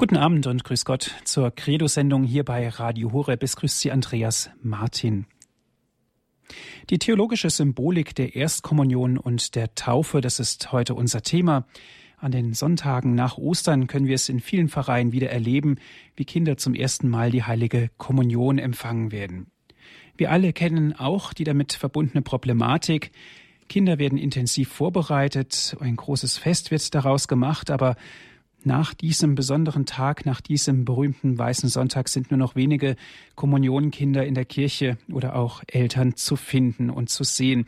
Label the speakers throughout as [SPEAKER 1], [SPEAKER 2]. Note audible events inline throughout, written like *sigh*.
[SPEAKER 1] Guten Abend und grüß Gott zur Credo-Sendung hier bei Radio Horeb. Es grüßt Sie Andreas Martin. Die theologische Symbolik der Erstkommunion und der Taufe, das ist heute unser Thema. An den Sonntagen nach Ostern können wir es in vielen Pfarreien wieder erleben, wie Kinder zum ersten Mal die heilige Kommunion empfangen werden. Wir alle kennen auch die damit verbundene Problematik. Kinder werden intensiv vorbereitet, ein großes Fest wird daraus gemacht, aber nach diesem besonderen Tag, nach diesem berühmten Weißen Sonntag sind nur noch wenige Kommunionkinder in der Kirche oder auch Eltern zu finden und zu sehen.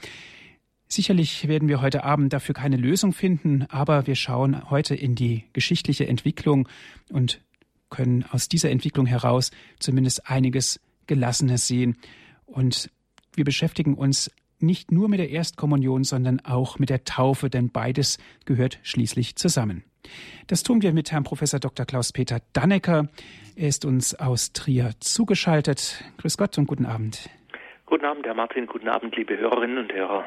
[SPEAKER 1] Sicherlich werden wir heute Abend dafür keine Lösung finden, aber wir schauen heute in die geschichtliche Entwicklung und können aus dieser Entwicklung heraus zumindest einiges Gelassenes sehen. Und wir beschäftigen uns nicht nur mit der Erstkommunion, sondern auch mit der Taufe, denn beides gehört schließlich zusammen. Das tun wir mit Herrn Professor Dr. Klaus-Peter Dannecker. Er ist uns aus Trier zugeschaltet. Grüß Gott und guten Abend.
[SPEAKER 2] Guten Abend, Herr Martin. Guten Abend, liebe Hörerinnen und Hörer.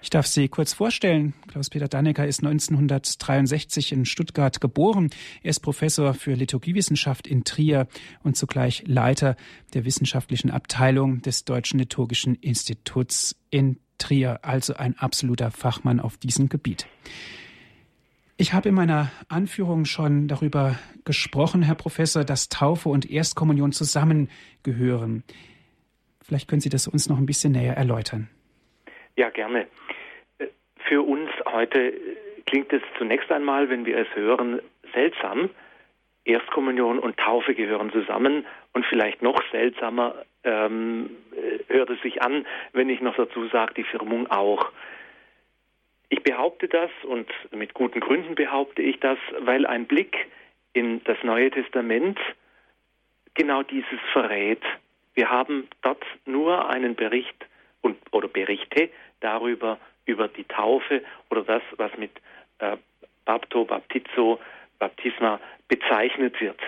[SPEAKER 1] Ich darf Sie kurz vorstellen. Klaus-Peter Dannecker ist 1963 in Stuttgart geboren. Er ist Professor für Liturgiewissenschaft in Trier und zugleich Leiter der wissenschaftlichen Abteilung des Deutschen Liturgischen Instituts in Trier, also ein absoluter Fachmann auf diesem Gebiet. Ich habe in meiner Anführung schon darüber gesprochen, Herr Professor, dass Taufe und Erstkommunion zusammengehören. Vielleicht können Sie das uns noch ein bisschen näher erläutern.
[SPEAKER 2] Ja, gerne. Für uns heute klingt es zunächst einmal, wenn wir es hören, seltsam. Erstkommunion und Taufe gehören zusammen und vielleicht noch seltsamer ähm, hört es sich an, wenn ich noch dazu sage, die Firmung auch. Ich behaupte das und mit guten Gründen behaupte ich das, weil ein Blick in das Neue Testament genau dieses verrät. Wir haben dort nur einen Bericht und, oder Berichte darüber, über die Taufe oder das, was mit äh, Bapto, Baptizo, Baptisma bezeichnet wird.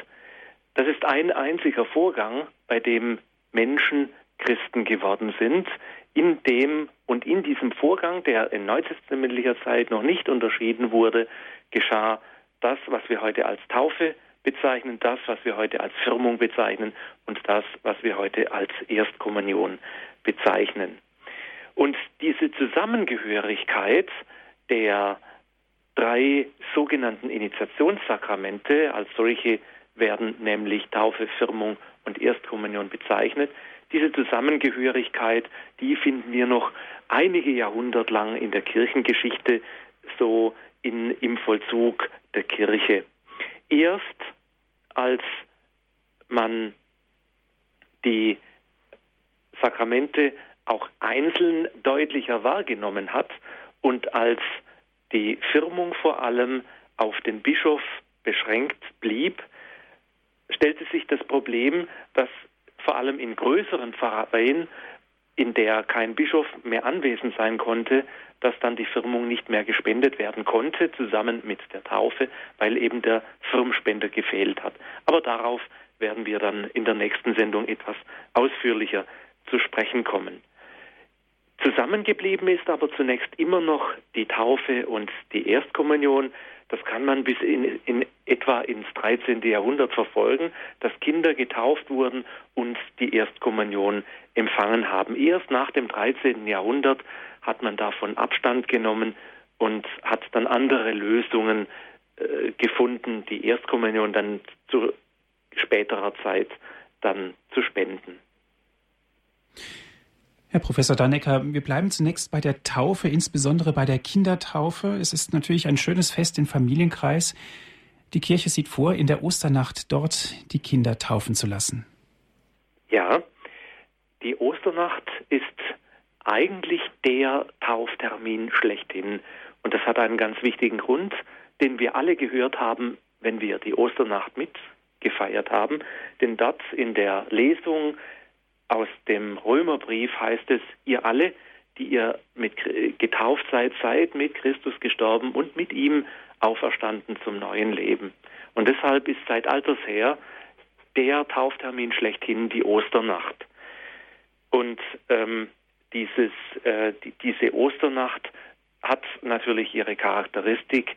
[SPEAKER 2] Das ist ein einziger Vorgang, bei dem Menschen Christen geworden sind, in dem und in diesem Vorgang, der in neutestamentlicher Zeit noch nicht unterschieden wurde, geschah das, was wir heute als Taufe bezeichnen, das, was wir heute als Firmung bezeichnen und das, was wir heute als Erstkommunion bezeichnen. Und diese Zusammengehörigkeit der drei sogenannten Initiationssakramente, als solche werden nämlich Taufe, Firmung und Erstkommunion bezeichnet, diese Zusammengehörigkeit, die finden wir noch einige Jahrhundert lang in der Kirchengeschichte so in, im Vollzug der Kirche. Erst als man die Sakramente auch einzeln deutlicher wahrgenommen hat und als die Firmung vor allem auf den Bischof beschränkt blieb, stellte sich das Problem, dass vor allem in größeren Pfarreien, in der kein Bischof mehr anwesend sein konnte, dass dann die Firmung nicht mehr gespendet werden konnte, zusammen mit der Taufe, weil eben der Firmspender gefehlt hat. Aber darauf werden wir dann in der nächsten Sendung etwas ausführlicher zu sprechen kommen. Zusammengeblieben ist aber zunächst immer noch die Taufe und die Erstkommunion. Das kann man bis in, in etwa ins 13. Jahrhundert verfolgen, dass Kinder getauft wurden und die Erstkommunion empfangen haben. Erst nach dem 13. Jahrhundert hat man davon Abstand genommen und hat dann andere Lösungen äh, gefunden, die Erstkommunion dann zu späterer Zeit dann zu spenden.
[SPEAKER 1] Herr Professor Dannecker, wir bleiben zunächst bei der Taufe, insbesondere bei der Kindertaufe. Es ist natürlich ein schönes Fest im Familienkreis. Die Kirche sieht vor, in der Osternacht dort die Kinder taufen zu lassen.
[SPEAKER 2] Ja, die Osternacht ist eigentlich der Tauftermin schlechthin. Und das hat einen ganz wichtigen Grund, den wir alle gehört haben, wenn wir die Osternacht mitgefeiert haben. Denn dort in der Lesung aus dem Römerbrief heißt es, ihr alle, die ihr mit getauft seid, seid mit Christus gestorben und mit ihm auferstanden zum neuen Leben. Und deshalb ist seit alters her der Tauftermin schlechthin die Osternacht. Und ähm, dieses, äh, die, diese Osternacht hat natürlich ihre Charakteristik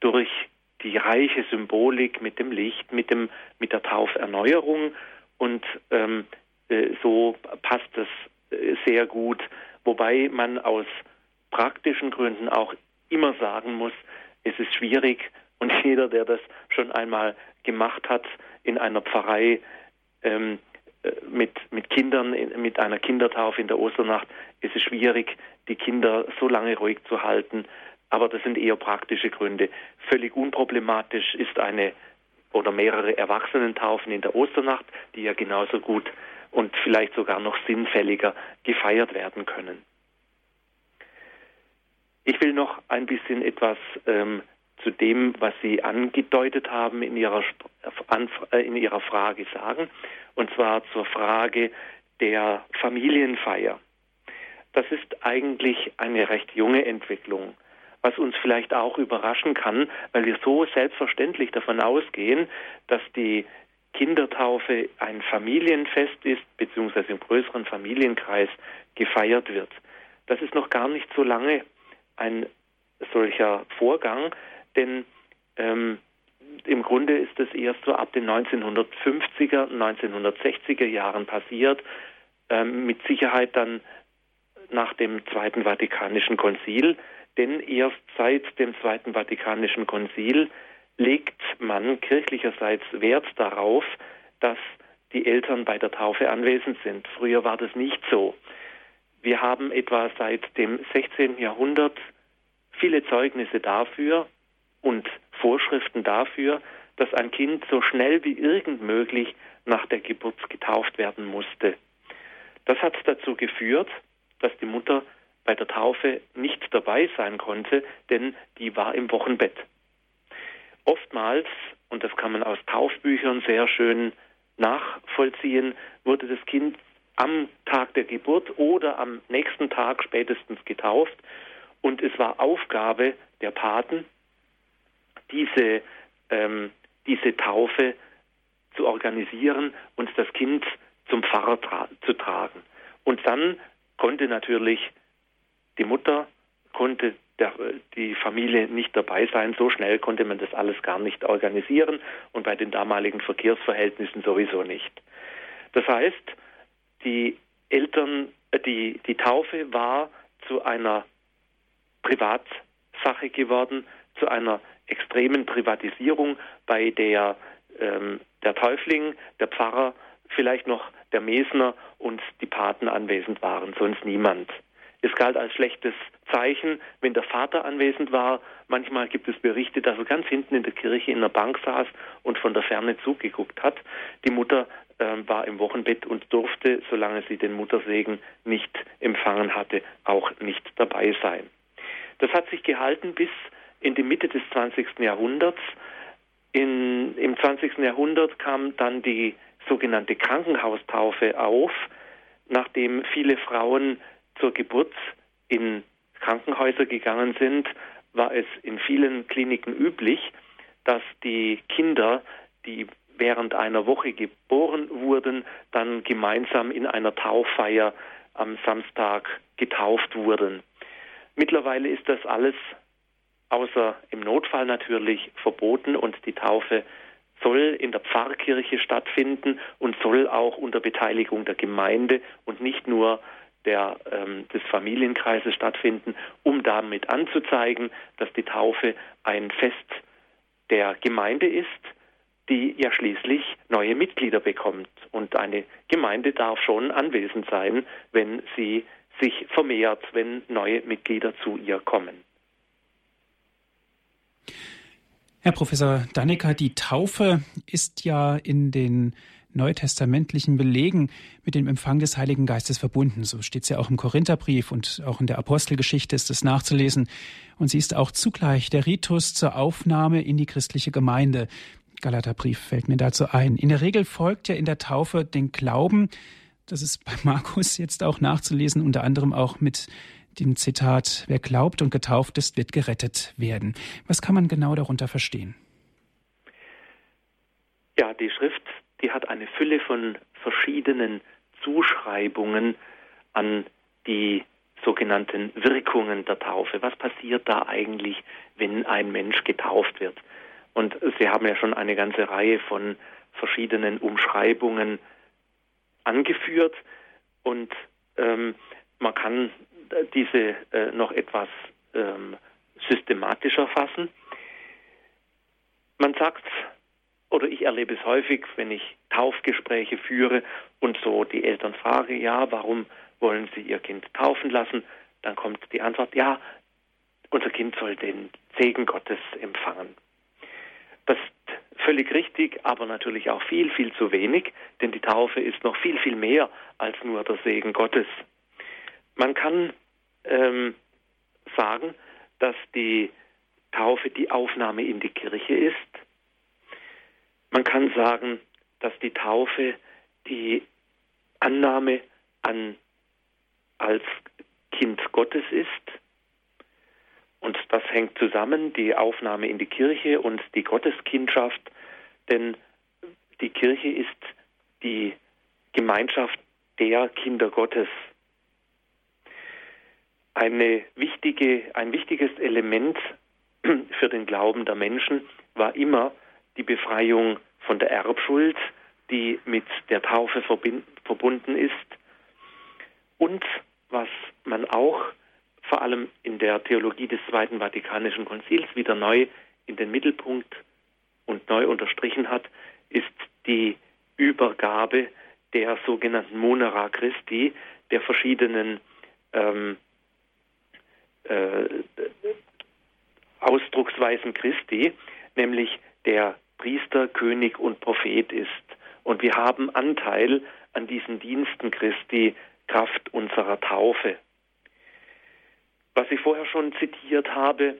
[SPEAKER 2] durch die reiche Symbolik mit dem Licht, mit, dem, mit der Tauferneuerung und ähm, äh, so passt es äh, sehr gut, wobei man aus praktischen Gründen auch immer sagen muss, es ist schwierig *laughs* und jeder, der das schon einmal gemacht hat in einer Pfarrei ähm, äh, mit, mit Kindern, mit einer Kindertaufe in der Osternacht, ist es schwierig, die Kinder so lange ruhig zu halten. Aber das sind eher praktische Gründe. Völlig unproblematisch ist eine oder mehrere Erwachsenentaufen in der Osternacht, die ja genauso gut und vielleicht sogar noch sinnfälliger gefeiert werden können. Ich will noch ein bisschen etwas ähm, zu dem, was Sie angedeutet haben in Ihrer, äh, in Ihrer Frage sagen, und zwar zur Frage der Familienfeier. Das ist eigentlich eine recht junge Entwicklung, was uns vielleicht auch überraschen kann, weil wir so selbstverständlich davon ausgehen, dass die Kindertaufe ein Familienfest ist, beziehungsweise im größeren Familienkreis gefeiert wird. Das ist noch gar nicht so lange ein solcher Vorgang, denn ähm, im Grunde ist es erst so ab den 1950er, 1960er Jahren passiert, ähm, mit Sicherheit dann nach dem Zweiten Vatikanischen Konzil, denn erst seit dem Zweiten Vatikanischen Konzil legt man kirchlicherseits Wert darauf, dass die Eltern bei der Taufe anwesend sind. Früher war das nicht so. Wir haben etwa seit dem 16. Jahrhundert viele Zeugnisse dafür, und Vorschriften dafür, dass ein Kind so schnell wie irgend möglich nach der Geburt getauft werden musste. Das hat dazu geführt, dass die Mutter bei der Taufe nicht dabei sein konnte, denn die war im Wochenbett. Oftmals, und das kann man aus Taufbüchern sehr schön nachvollziehen, wurde das Kind am Tag der Geburt oder am nächsten Tag spätestens getauft und es war Aufgabe der Paten, diese, ähm, diese Taufe zu organisieren und das Kind zum Pfarrer tra zu tragen. Und dann konnte natürlich die Mutter, konnte der, die Familie nicht dabei sein. So schnell konnte man das alles gar nicht organisieren und bei den damaligen Verkehrsverhältnissen sowieso nicht. Das heißt, die Eltern, äh, die, die Taufe war zu einer Privatsache geworden, zu einer extremen Privatisierung, bei der ähm, der Täufling, der Pfarrer, vielleicht noch der Mesner und die Paten anwesend waren, sonst niemand. Es galt als schlechtes Zeichen, wenn der Vater anwesend war. Manchmal gibt es Berichte, dass er ganz hinten in der Kirche in der Bank saß und von der Ferne zugeguckt hat. Die Mutter äh, war im Wochenbett und durfte, solange sie den Muttersegen nicht empfangen hatte, auch nicht dabei sein. Das hat sich gehalten bis in die Mitte des 20. Jahrhunderts. In, Im 20. Jahrhundert kam dann die sogenannte Krankenhaustaufe auf, nachdem viele Frauen zur Geburt in Krankenhäuser gegangen sind, war es in vielen Kliniken üblich, dass die Kinder, die während einer Woche geboren wurden, dann gemeinsam in einer Tauffeier am Samstag getauft wurden. Mittlerweile ist das alles außer im Notfall natürlich verboten und die Taufe soll in der Pfarrkirche stattfinden und soll auch unter Beteiligung der Gemeinde und nicht nur der, ähm, des Familienkreises stattfinden, um damit anzuzeigen, dass die Taufe ein Fest der Gemeinde ist, die ja schließlich neue Mitglieder bekommt. Und eine Gemeinde darf schon anwesend sein, wenn sie sich vermehrt, wenn neue Mitglieder zu ihr kommen.
[SPEAKER 1] Herr Professor Dannecker, die Taufe ist ja in den neutestamentlichen Belegen mit dem Empfang des Heiligen Geistes verbunden. So steht es ja auch im Korintherbrief und auch in der Apostelgeschichte ist es nachzulesen. Und sie ist auch zugleich der Ritus zur Aufnahme in die christliche Gemeinde. Galaterbrief fällt mir dazu ein. In der Regel folgt ja in der Taufe den Glauben. Das ist bei Markus jetzt auch nachzulesen, unter anderem auch mit dem Zitat, wer glaubt und getauft ist, wird gerettet werden. Was kann man genau darunter verstehen?
[SPEAKER 2] Ja, die Schrift, die hat eine Fülle von verschiedenen Zuschreibungen an die sogenannten Wirkungen der Taufe. Was passiert da eigentlich, wenn ein Mensch getauft wird? Und Sie haben ja schon eine ganze Reihe von verschiedenen Umschreibungen angeführt. Und ähm, man kann diese äh, noch etwas ähm, systematischer fassen. Man sagt, oder ich erlebe es häufig, wenn ich Taufgespräche führe und so die Eltern frage, ja, warum wollen sie ihr Kind taufen lassen? Dann kommt die Antwort, ja, unser Kind soll den Segen Gottes empfangen. Das ist völlig richtig, aber natürlich auch viel, viel zu wenig, denn die Taufe ist noch viel, viel mehr als nur der Segen Gottes. Man kann ähm, sagen, dass die Taufe die Aufnahme in die Kirche ist. Man kann sagen, dass die Taufe die Annahme an als Kind Gottes ist. Und das hängt zusammen, die Aufnahme in die Kirche und die Gotteskindschaft, denn die Kirche ist die Gemeinschaft der Kinder Gottes. Wichtige, ein wichtiges Element für den Glauben der Menschen war immer die Befreiung von der Erbschuld, die mit der Taufe verbunden ist. Und was man auch vor allem in der Theologie des Zweiten Vatikanischen Konzils wieder neu in den Mittelpunkt und neu unterstrichen hat, ist die Übergabe der sogenannten Monera Christi, der verschiedenen ähm, äh, Ausdrucksweisen Christi, nämlich der Priester, König und Prophet ist. Und wir haben Anteil an diesen Diensten Christi Kraft unserer Taufe. Was ich vorher schon zitiert habe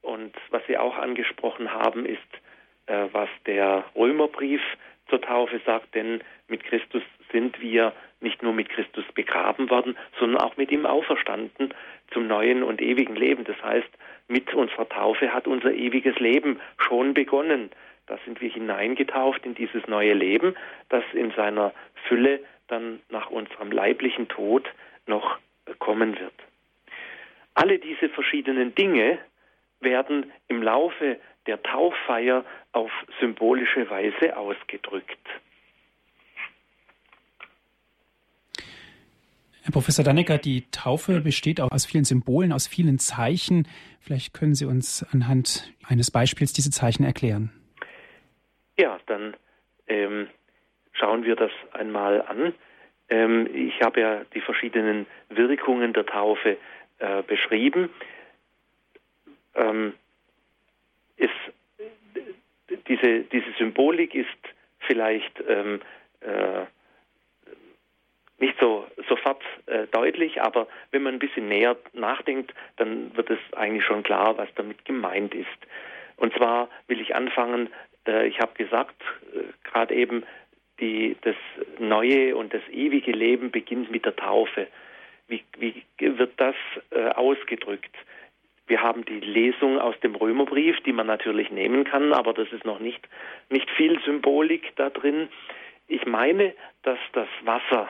[SPEAKER 2] und was Sie auch angesprochen haben, ist, äh, was der Römerbrief zur Taufe sagt, denn mit Christus sind wir nicht nur mit Christus begraben worden, sondern auch mit ihm auferstanden zum neuen und ewigen Leben. Das heißt, mit unserer Taufe hat unser ewiges Leben schon begonnen. Da sind wir hineingetauft in dieses neue Leben, das in seiner Fülle dann nach unserem leiblichen Tod noch kommen wird. Alle diese verschiedenen Dinge werden im Laufe der Tauffeier auf symbolische Weise ausgedrückt.
[SPEAKER 1] Herr Professor Dannecker, die Taufe besteht auch aus vielen Symbolen, aus vielen Zeichen. Vielleicht können Sie uns anhand eines Beispiels diese Zeichen erklären.
[SPEAKER 2] Ja, dann ähm, schauen wir das einmal an. Ähm, ich habe ja die verschiedenen Wirkungen der Taufe äh, beschrieben. Ähm, ist, diese, diese Symbolik ist vielleicht ähm, äh, nicht so sofort äh, deutlich, aber wenn man ein bisschen näher nachdenkt, dann wird es eigentlich schon klar, was damit gemeint ist. Und zwar will ich anfangen, ich habe gesagt, äh, gerade eben, die, das neue und das ewige Leben beginnt mit der Taufe. Wie, wie wird das äh, ausgedrückt? Wir haben die Lesung aus dem Römerbrief, die man natürlich nehmen kann, aber das ist noch nicht, nicht viel Symbolik da drin. Ich meine, dass das Wasser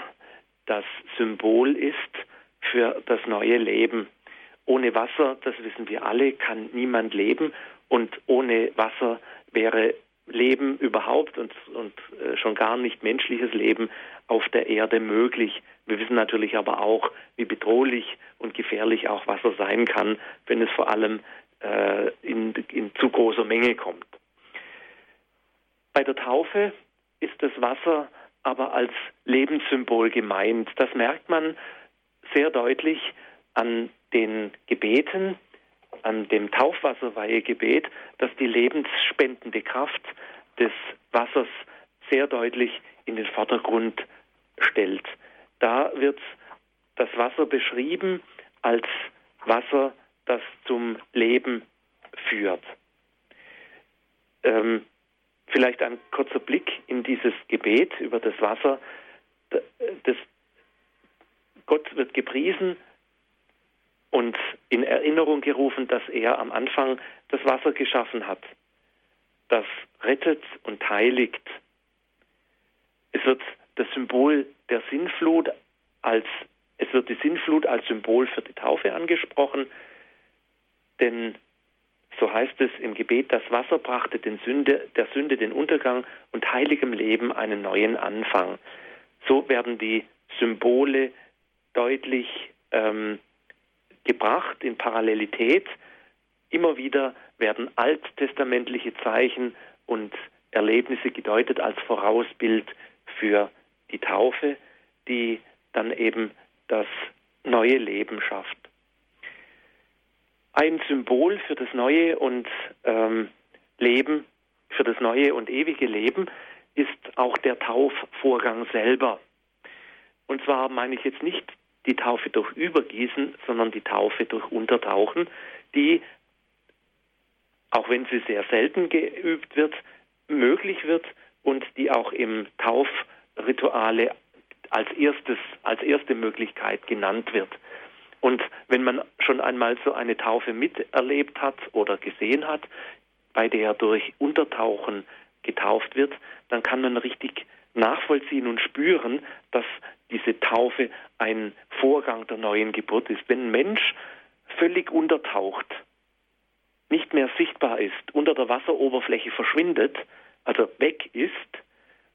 [SPEAKER 2] das Symbol ist für das neue Leben. Ohne Wasser, das wissen wir alle, kann niemand leben und ohne Wasser wäre Leben überhaupt und, und äh, schon gar nicht menschliches Leben auf der Erde möglich. Wir wissen natürlich aber auch, wie bedrohlich und gefährlich auch Wasser sein kann, wenn es vor allem äh, in, in zu großer Menge kommt. Bei der Taufe ist das Wasser aber als Lebenssymbol gemeint. Das merkt man sehr deutlich an den Gebeten, an dem Taufwasserweihegebet, dass die lebensspendende Kraft des Wassers sehr deutlich in den Vordergrund stellt. Da wird das Wasser beschrieben als Wasser, das zum Leben führt. Ähm, Vielleicht ein kurzer Blick in dieses Gebet über das Wasser. Das Gott wird gepriesen und in Erinnerung gerufen, dass er am Anfang das Wasser geschaffen hat, das rettet und heiligt. Es wird das Symbol der Sinnflut als es wird die Sinnflut als Symbol für die Taufe angesprochen, denn so heißt es im Gebet, das Wasser brachte Sünde, der Sünde den Untergang und heiligem Leben einen neuen Anfang. So werden die Symbole deutlich ähm, gebracht in Parallelität. Immer wieder werden alttestamentliche Zeichen und Erlebnisse gedeutet als Vorausbild für die Taufe, die dann eben das neue Leben schafft. Ein Symbol für das neue und ähm, Leben, für das neue und ewige Leben ist auch der Taufvorgang selber. Und zwar meine ich jetzt nicht die Taufe durch Übergießen, sondern die Taufe durch Untertauchen, die, auch wenn sie sehr selten geübt wird, möglich wird und die auch im Taufrituale als erstes, als erste Möglichkeit genannt wird. Und wenn man schon einmal so eine Taufe miterlebt hat oder gesehen hat, bei der durch Untertauchen getauft wird, dann kann man richtig nachvollziehen und spüren, dass diese Taufe ein Vorgang der neuen Geburt ist. Wenn ein Mensch völlig untertaucht, nicht mehr sichtbar ist, unter der Wasseroberfläche verschwindet, also weg ist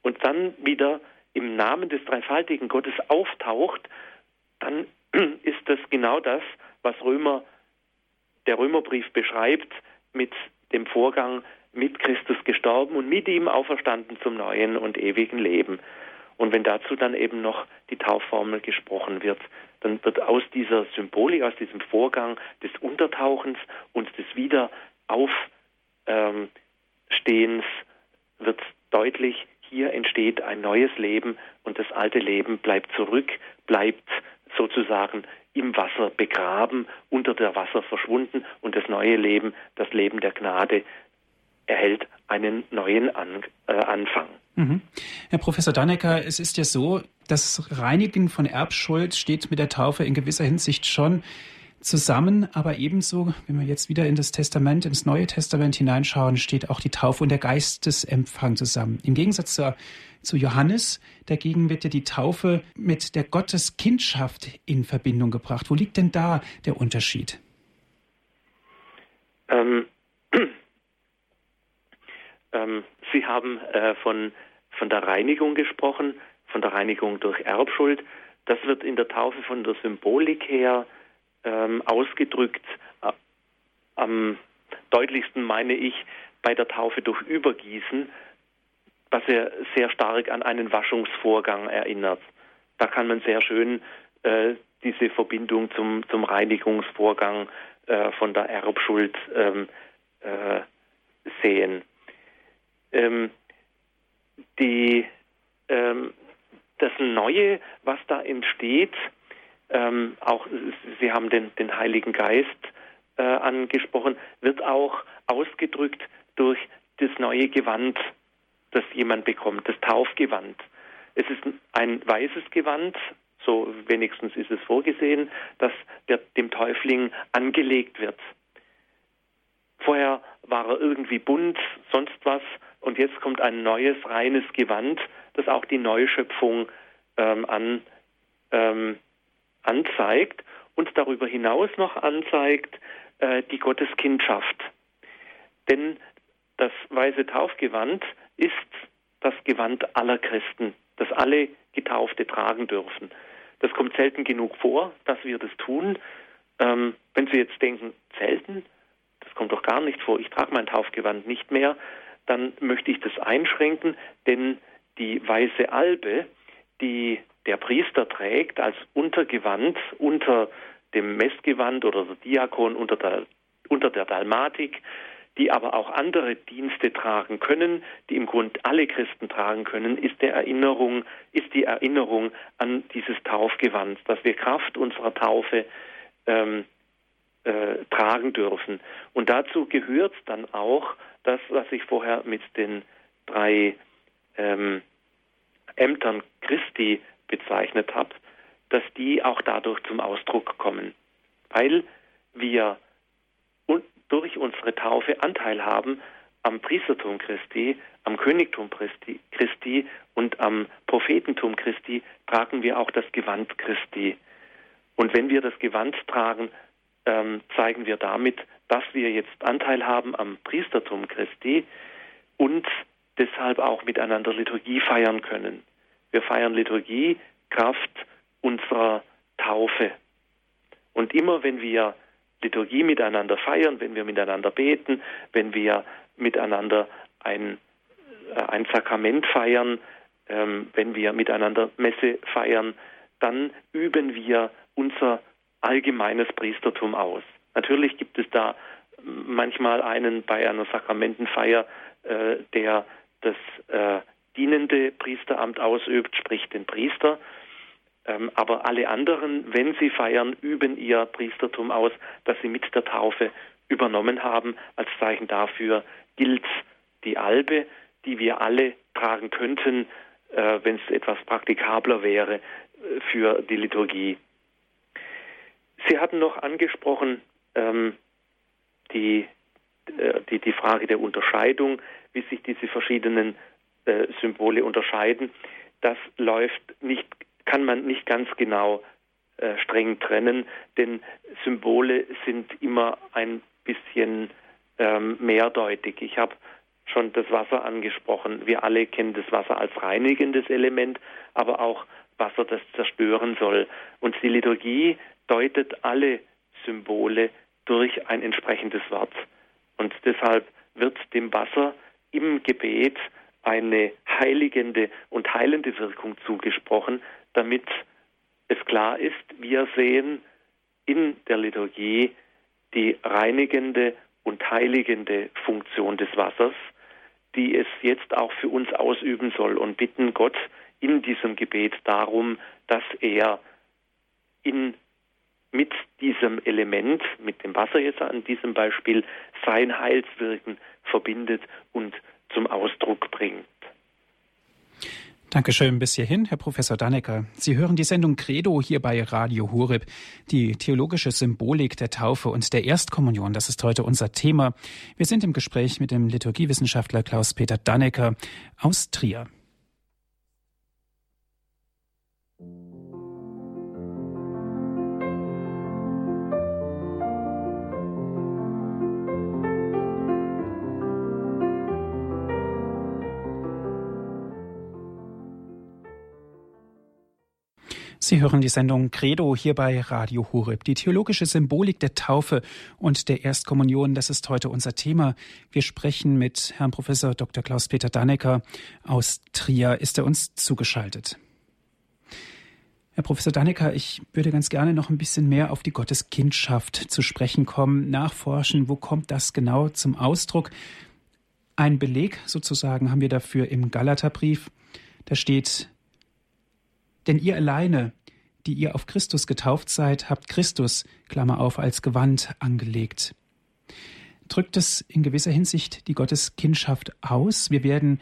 [SPEAKER 2] und dann wieder im Namen des dreifaltigen Gottes auftaucht, dann *clears throat* ist das genau das, was Römer, der Römerbrief beschreibt mit dem Vorgang mit Christus gestorben und mit ihm auferstanden zum neuen und ewigen Leben. Und wenn dazu dann eben noch die Taufformel gesprochen wird, dann wird aus dieser Symbolik, aus diesem Vorgang des Untertauchens und des Wiederaufstehens wird deutlich, hier entsteht ein neues Leben und das alte Leben bleibt zurück, bleibt sozusagen im Wasser begraben, unter der Wasser verschwunden und das neue Leben, das Leben der Gnade, erhält einen neuen An äh, Anfang.
[SPEAKER 1] Mhm. Herr Professor Dannecker, es ist ja so, das Reinigen von Erbschuld steht mit der Taufe in gewisser Hinsicht schon zusammen, aber ebenso, wenn wir jetzt wieder in das Testament, ins Neue Testament hineinschauen, steht auch die Taufe und der Geistesempfang zusammen. Im Gegensatz zur, zu Johannes, dagegen wird ja die Taufe mit der Gotteskindschaft in Verbindung gebracht. Wo liegt denn da der Unterschied?
[SPEAKER 2] Ähm, *clears throat* ähm, Sie haben äh, von, von der Reinigung gesprochen, von der Reinigung durch Erbschuld. Das wird in der Taufe von der Symbolik her ähm, ausgedrückt. Äh, am deutlichsten meine ich bei der Taufe durch Übergießen, was ja sehr stark an einen Waschungsvorgang erinnert. Da kann man sehr schön äh, diese Verbindung zum, zum Reinigungsvorgang äh, von der Erbschuld ähm, äh, sehen. Ähm, die, ähm, das Neue, was da entsteht, ähm, auch Sie haben den, den Heiligen Geist äh, angesprochen, wird auch ausgedrückt durch das neue Gewand, das jemand bekommt, das Taufgewand. Es ist ein weißes Gewand, so wenigstens ist es vorgesehen, das der, dem Täufling angelegt wird. Vorher war er irgendwie bunt, sonst was, und jetzt kommt ein neues, reines Gewand, das auch die Neuschöpfung ähm, an, ähm, anzeigt und darüber hinaus noch anzeigt äh, die Gotteskindschaft. Denn das weiße Taufgewand ist das Gewand aller Christen, das alle Getaufte tragen dürfen. Das kommt selten genug vor, dass wir das tun. Ähm, wenn Sie jetzt denken, selten, das kommt doch gar nicht vor, ich trage mein Taufgewand nicht mehr, dann möchte ich das einschränken, denn die weiße Albe, die der Priester trägt als Untergewand unter dem Messgewand oder der Diakon unter der, unter der Dalmatik, die aber auch andere Dienste tragen können, die im Grund alle Christen tragen können, ist der Erinnerung, ist die Erinnerung an dieses Taufgewand, dass wir Kraft unserer Taufe ähm, äh, tragen dürfen. Und dazu gehört dann auch das, was ich vorher mit den drei ähm, Ämtern Christi bezeichnet habe, dass die auch dadurch zum Ausdruck kommen, weil wir durch unsere Taufe Anteil haben am Priestertum Christi, am Königtum Christi, Christi und am Prophetentum Christi, tragen wir auch das Gewand Christi. Und wenn wir das Gewand tragen, ähm, zeigen wir damit, dass wir jetzt Anteil haben am Priestertum Christi und deshalb auch miteinander Liturgie feiern können. Wir feiern Liturgie Kraft unserer Taufe. Und immer wenn wir Liturgie miteinander feiern, wenn wir miteinander beten, wenn wir miteinander ein, äh, ein Sakrament feiern, ähm, wenn wir miteinander Messe feiern, dann üben wir unser allgemeines Priestertum aus. Natürlich gibt es da manchmal einen bei einer Sakramentenfeier, äh, der das äh, dienende Priesteramt ausübt, sprich den Priester. Ähm, aber alle anderen, wenn sie feiern, üben ihr Priestertum aus, das sie mit der Taufe übernommen haben. Als Zeichen dafür gilt die Albe, die wir alle tragen könnten, äh, wenn es etwas praktikabler wäre äh, für die Liturgie. Sie hatten noch angesprochen ähm, die, äh, die, die Frage der Unterscheidung, wie sich diese verschiedenen äh, Symbole unterscheiden. Das läuft nicht, kann man nicht ganz genau äh, streng trennen, denn Symbole sind immer ein bisschen ähm, mehrdeutig. Ich habe schon das Wasser angesprochen. Wir alle kennen das Wasser als reinigendes Element, aber auch Wasser, das zerstören soll. Und die Liturgie deutet alle Symbole durch ein entsprechendes Wort. Und deshalb wird dem Wasser im Gebet eine heiligende und heilende Wirkung zugesprochen, damit es klar ist, wir sehen in der Liturgie die reinigende und heiligende Funktion des Wassers, die es jetzt auch für uns ausüben soll und bitten Gott in diesem Gebet darum, dass er in mit diesem Element, mit dem Wasser jetzt an diesem Beispiel, sein Heilswirken verbindet und zum Ausdruck bringt.
[SPEAKER 1] Dankeschön bis hierhin, Herr Professor Dannecker. Sie hören die Sendung Credo hier bei Radio Horeb. Die theologische Symbolik der Taufe und der Erstkommunion, das ist heute unser Thema. Wir sind im Gespräch mit dem Liturgiewissenschaftler Klaus-Peter Dannecker aus Trier. Sie hören die Sendung Credo hier bei Radio Horeb. Die theologische Symbolik der Taufe und der Erstkommunion, das ist heute unser Thema. Wir sprechen mit Herrn Professor Dr. Klaus-Peter Dannecker aus Trier. Ist er uns zugeschaltet? Herr Professor Dannecker, ich würde ganz gerne noch ein bisschen mehr auf die Gotteskindschaft zu sprechen kommen, nachforschen, wo kommt das genau zum Ausdruck. Ein Beleg sozusagen haben wir dafür im Galaterbrief. Da steht, denn ihr alleine, die ihr auf Christus getauft seid, habt Christus, Klammer auf, als Gewand angelegt. Drückt es in gewisser Hinsicht die Gotteskindschaft aus? Wir werden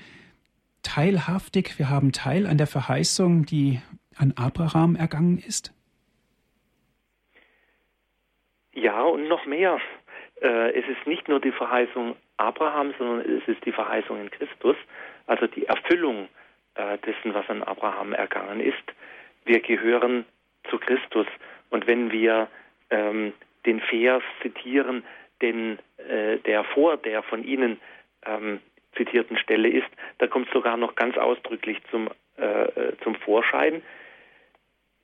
[SPEAKER 1] teilhaftig, wir haben Teil an der Verheißung, die an Abraham ergangen ist?
[SPEAKER 2] Ja, und noch mehr. Äh, es ist nicht nur die Verheißung Abraham, sondern es ist die Verheißung in Christus, also die Erfüllung dessen, was an Abraham ergangen ist. Wir gehören zu Christus. Und wenn wir ähm, den Vers zitieren, den, äh, der vor der von Ihnen ähm, zitierten Stelle ist, da kommt es sogar noch ganz ausdrücklich zum, äh, äh, zum Vorschein.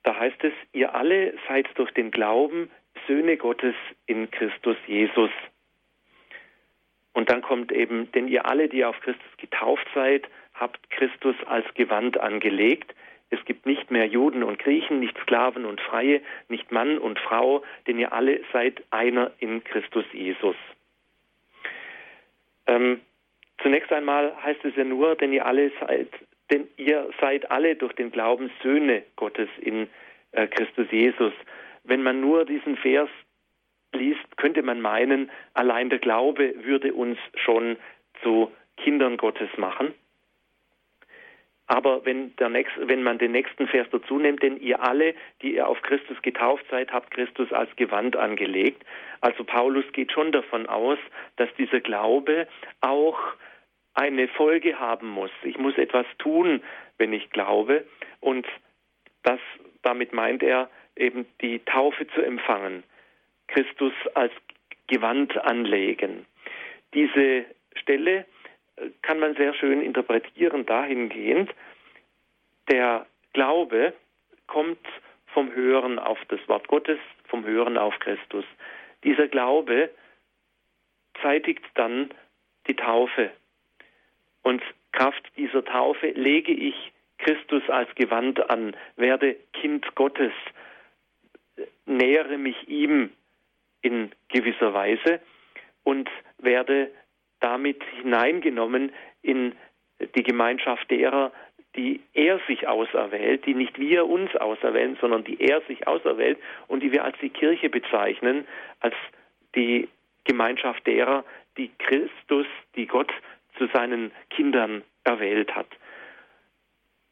[SPEAKER 2] Da heißt es, ihr alle seid durch den Glauben Söhne Gottes in Christus Jesus. Und dann kommt eben, denn ihr alle, die auf Christus getauft seid, habt Christus als Gewand angelegt. Es gibt nicht mehr Juden und Griechen, nicht Sklaven und Freie, nicht Mann und Frau, denn ihr alle seid einer in Christus Jesus. Ähm, zunächst einmal heißt es ja nur, denn ihr alle seid, denn ihr seid alle durch den Glauben Söhne Gottes in äh, Christus Jesus. Wenn man nur diesen Vers liest, könnte man meinen, allein der Glaube würde uns schon zu Kindern Gottes machen. Aber wenn, der nächste, wenn man den nächsten Vers dazu nimmt, denn ihr alle, die ihr auf Christus getauft seid, habt Christus als Gewand angelegt. Also Paulus geht schon davon aus, dass dieser Glaube auch eine Folge haben muss. Ich muss etwas tun, wenn ich glaube. Und das, damit meint er eben die Taufe zu empfangen. Christus als Gewand anlegen. Diese Stelle kann man sehr schön interpretieren dahingehend, der Glaube kommt vom Hören auf das Wort Gottes, vom Hören auf Christus. Dieser Glaube zeitigt dann die Taufe. Und Kraft dieser Taufe lege ich Christus als Gewand an, werde Kind Gottes, nähere mich ihm in gewisser Weise und werde damit hineingenommen in die Gemeinschaft derer, die er sich auserwählt, die nicht wir uns auserwählen, sondern die er sich auserwählt und die wir als die Kirche bezeichnen, als die Gemeinschaft derer, die Christus, die Gott zu seinen Kindern erwählt hat.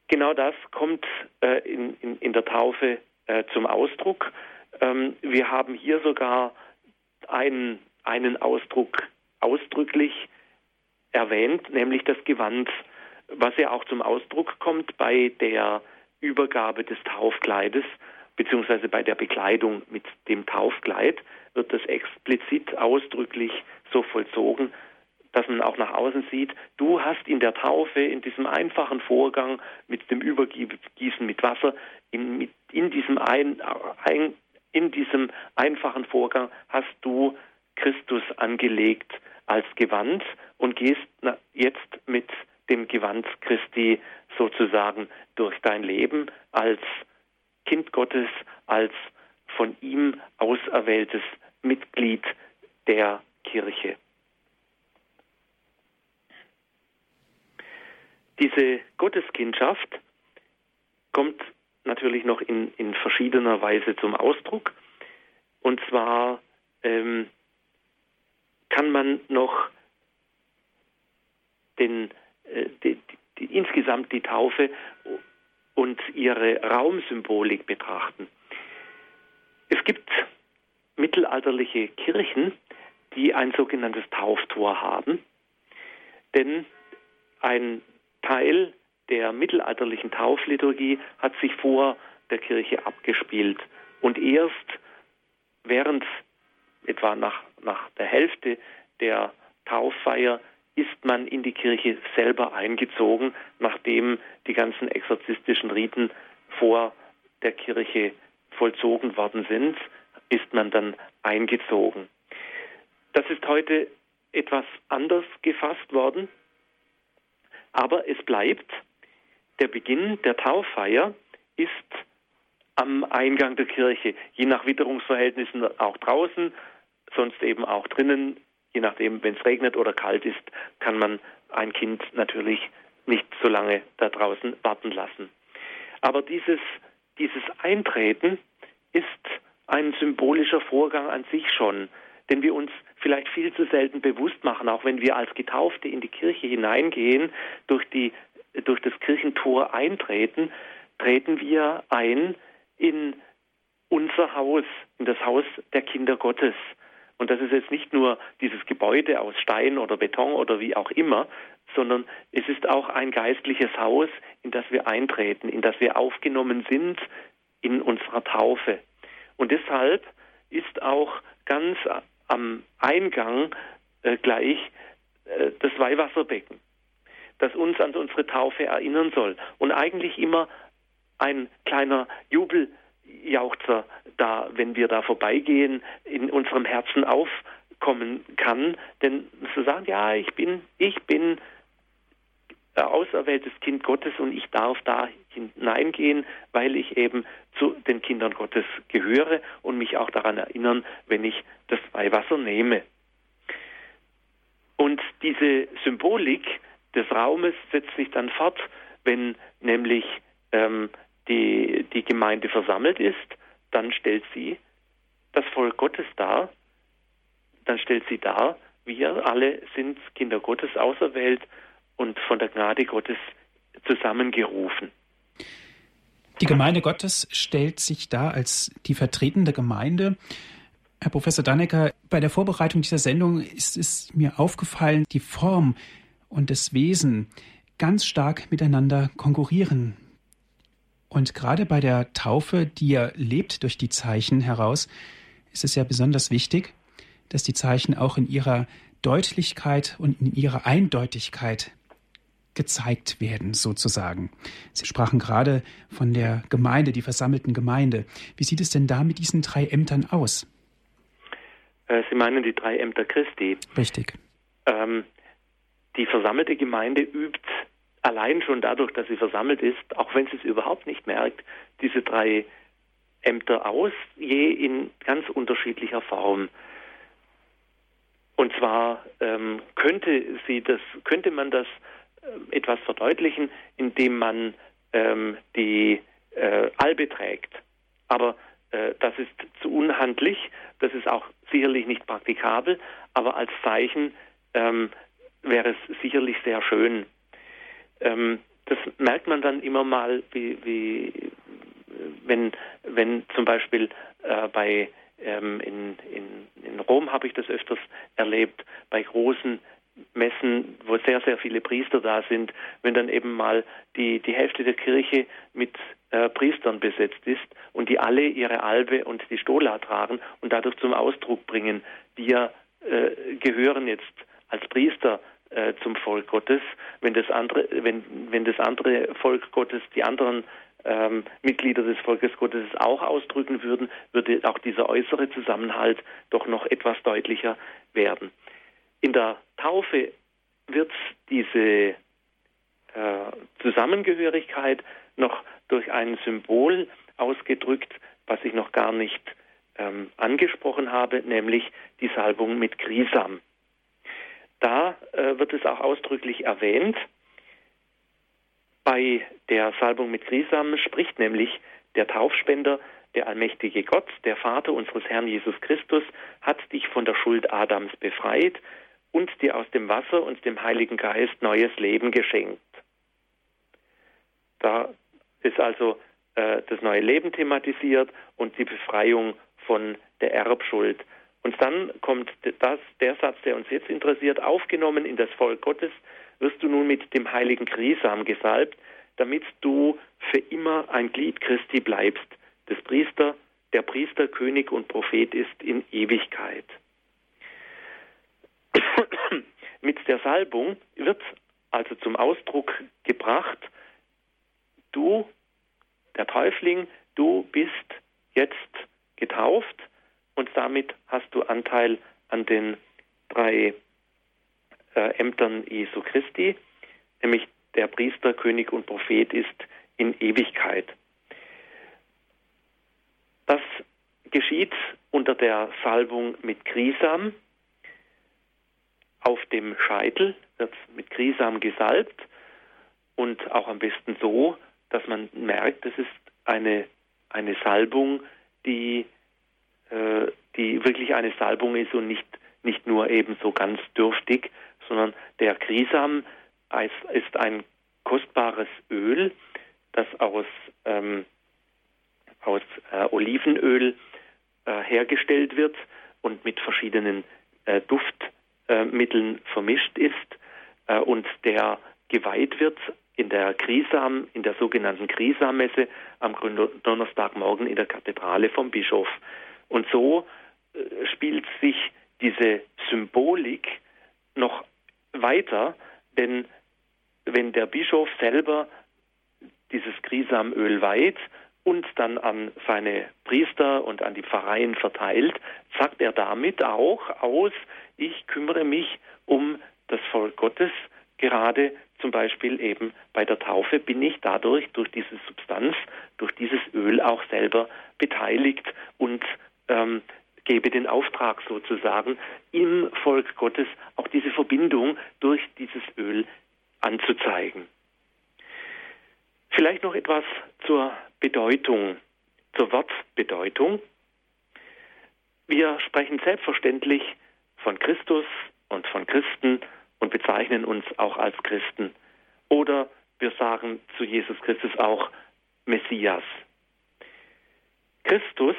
[SPEAKER 2] Genau das kommt äh, in, in, in, der Taufe äh, zum Ausdruck. Ähm, wir haben hier sogar einen, einen Ausdruck ausdrücklich erwähnt, nämlich das Gewand, was ja auch zum Ausdruck kommt bei der Übergabe des Taufkleides beziehungsweise bei der Bekleidung mit dem Taufkleid wird das explizit ausdrücklich so vollzogen, dass man auch nach außen sieht, du hast in der Taufe, in diesem einfachen Vorgang mit dem Übergießen mit Wasser, in, in, diesem, ein, ein, in diesem einfachen Vorgang hast du Christus angelegt als Gewand und gehst jetzt mit dem Gewand Christi sozusagen durch dein Leben als Kind Gottes, als von ihm auserwähltes Mitglied der Kirche. Diese Gotteskindschaft kommt natürlich noch in, in verschiedener Weise zum Ausdruck. Und zwar ähm, kann man noch den, äh, die, die, insgesamt die Taufe und ihre Raumsymbolik betrachten. Es gibt mittelalterliche Kirchen, die ein sogenanntes Tauftor haben, denn ein Teil der mittelalterlichen Taufliturgie hat sich vor der Kirche abgespielt und erst während etwa nach, nach der Hälfte der Tauffeier ist man in die Kirche selber eingezogen, nachdem die ganzen exorzistischen Riten vor der Kirche vollzogen worden sind, ist man dann eingezogen. Das ist heute etwas anders gefasst worden. Aber es bleibt, der Beginn der Tauffeier ist am Eingang der Kirche, je nach Witterungsverhältnissen auch draußen, sonst eben auch drinnen, je nachdem, wenn es regnet oder kalt ist, kann man ein Kind natürlich nicht so lange da draußen warten lassen. Aber dieses, dieses Eintreten ist ein symbolischer Vorgang an sich schon, den wir uns vielleicht viel zu selten bewusst machen, auch wenn wir als Getaufte in die Kirche hineingehen, durch, die, durch das Kirchentor eintreten, treten wir ein in unser Haus, in das Haus der Kinder Gottes. Und das ist jetzt nicht nur dieses Gebäude aus Stein oder Beton oder wie auch immer, sondern es ist auch ein geistliches Haus, in das wir eintreten, in das wir aufgenommen sind in unserer Taufe. Und deshalb ist auch ganz am Eingang äh, gleich äh, das Weihwasserbecken, das uns an unsere Taufe erinnern soll und eigentlich immer ein kleiner Jubeljauchzer da, wenn wir da vorbeigehen, in unserem Herzen aufkommen kann, denn zu sagen, ja, ich bin, ich bin auserwähltes Kind Gottes und ich darf da hineingehen, weil ich eben zu den Kindern Gottes gehöre und mich auch daran erinnern, wenn ich das Weihwasser nehme. Und diese Symbolik des Raumes setzt sich dann fort, wenn nämlich ähm, die, die Gemeinde versammelt ist, dann stellt sie das Volk Gottes dar, dann stellt sie dar, wir alle sind Kinder Gottes auserwählt und von der Gnade Gottes zusammengerufen.
[SPEAKER 1] Die Gemeinde Gottes stellt sich da als die vertretende Gemeinde. Herr Professor Dannecker, bei der Vorbereitung dieser Sendung ist es mir aufgefallen, die Form und das Wesen ganz stark miteinander konkurrieren. Und gerade bei der Taufe, die ja lebt durch die Zeichen heraus, ist es ja besonders wichtig, dass die Zeichen auch in ihrer Deutlichkeit und in ihrer Eindeutigkeit gezeigt werden, sozusagen. Sie sprachen gerade von der Gemeinde, die versammelten Gemeinde. Wie sieht es denn da mit diesen drei Ämtern aus?
[SPEAKER 2] Äh, Sie meinen die drei Ämter Christi.
[SPEAKER 1] Richtig.
[SPEAKER 2] Ähm, die versammelte Gemeinde übt allein schon dadurch, dass sie versammelt ist, auch wenn sie es überhaupt nicht merkt, diese drei Ämter aus, je in ganz unterschiedlicher Form. Und zwar ähm, könnte sie das, könnte man das äh, etwas verdeutlichen, indem man ähm, die äh, Albe trägt. Aber äh, das ist zu unhandlich, das ist auch sicherlich nicht praktikabel, aber als Zeichen ähm, wäre es sicherlich sehr schön. Ähm, das merkt man dann immer mal, wie, wie wenn, wenn zum Beispiel äh, bei ähm, in, in, in Rom habe ich das öfters erlebt, bei großen Messen, wo sehr, sehr viele Priester da sind, wenn dann eben mal die, die Hälfte der Kirche mit äh, Priestern besetzt ist und die alle ihre Albe und die Stola tragen und dadurch zum Ausdruck bringen, wir äh, gehören jetzt als Priester äh, zum Volk Gottes. Wenn das andere, wenn, wenn das andere Volk Gottes, die anderen ähm, Mitglieder des Volkes Gottes auch ausdrücken würden, würde auch dieser äußere Zusammenhalt doch noch etwas deutlicher werden. In der Taufe wird diese äh, Zusammengehörigkeit noch durch ein Symbol ausgedrückt, was ich noch gar nicht ähm, angesprochen habe, nämlich die Salbung mit Grisam. Da äh, wird es auch ausdrücklich erwähnt. Bei der Salbung mit Grisam spricht nämlich der Taufspender, der allmächtige Gott, der Vater unseres Herrn Jesus Christus, hat dich von der Schuld Adams befreit und dir aus dem Wasser und dem Heiligen Geist neues Leben geschenkt. Da ist also äh, das neue Leben thematisiert und die Befreiung von der Erbschuld. Und dann kommt das, der Satz, der uns jetzt interessiert, aufgenommen in das Volk Gottes, wirst du nun mit dem heiligen Grisam gesalbt, damit du für immer ein Glied Christi bleibst, des Priester, der Priester, König und Prophet ist in Ewigkeit. *coughs* Mit der Salbung wird also zum Ausdruck gebracht, du, der Täufling, du bist jetzt getauft und damit hast du Anteil an den drei äh, Ämtern Jesu Christi, nämlich der Priester, König und Prophet ist in Ewigkeit. Das geschieht unter der Salbung mit Grisam, auf dem Scheitel wird mit Grisam gesalbt und auch am besten so, dass man merkt, es ist eine, eine Salbung, die, äh, die wirklich eine Salbung ist und nicht, nicht nur eben so ganz dürftig, sondern der Grisam ist, ein kostbares Öl, das aus, ähm, aus äh, Olivenöl äh, hergestellt wird und mit verschiedenen äh, Duft äh, vermischt ist äh, und der geweiht wird in der Krisam, in der sogenannten Krisammesse am Donnerstagmorgen in der Kathedrale vom Bischof. Und so äh, spielt sich diese Symbolik noch weiter, denn wenn der Bischof selber dieses Krisamöl weiht und dann an seine Priester und an die Pfarreien verteilt, sagt er damit auch aus, ich kümmere mich um das Volk Gottes, gerade zum Beispiel eben bei der Taufe bin ich dadurch, durch diese Substanz, durch dieses Öl auch selber beteiligt und ähm, gebe den Auftrag sozusagen, im Volk Gottes auch diese Verbindung durch dieses Öl anzuzeigen. Vielleicht noch etwas zur Bedeutung, zur Wortbedeutung. Wir sprechen selbstverständlich von Christus und von Christen und bezeichnen uns auch als Christen. Oder wir sagen zu Jesus Christus auch Messias. Christus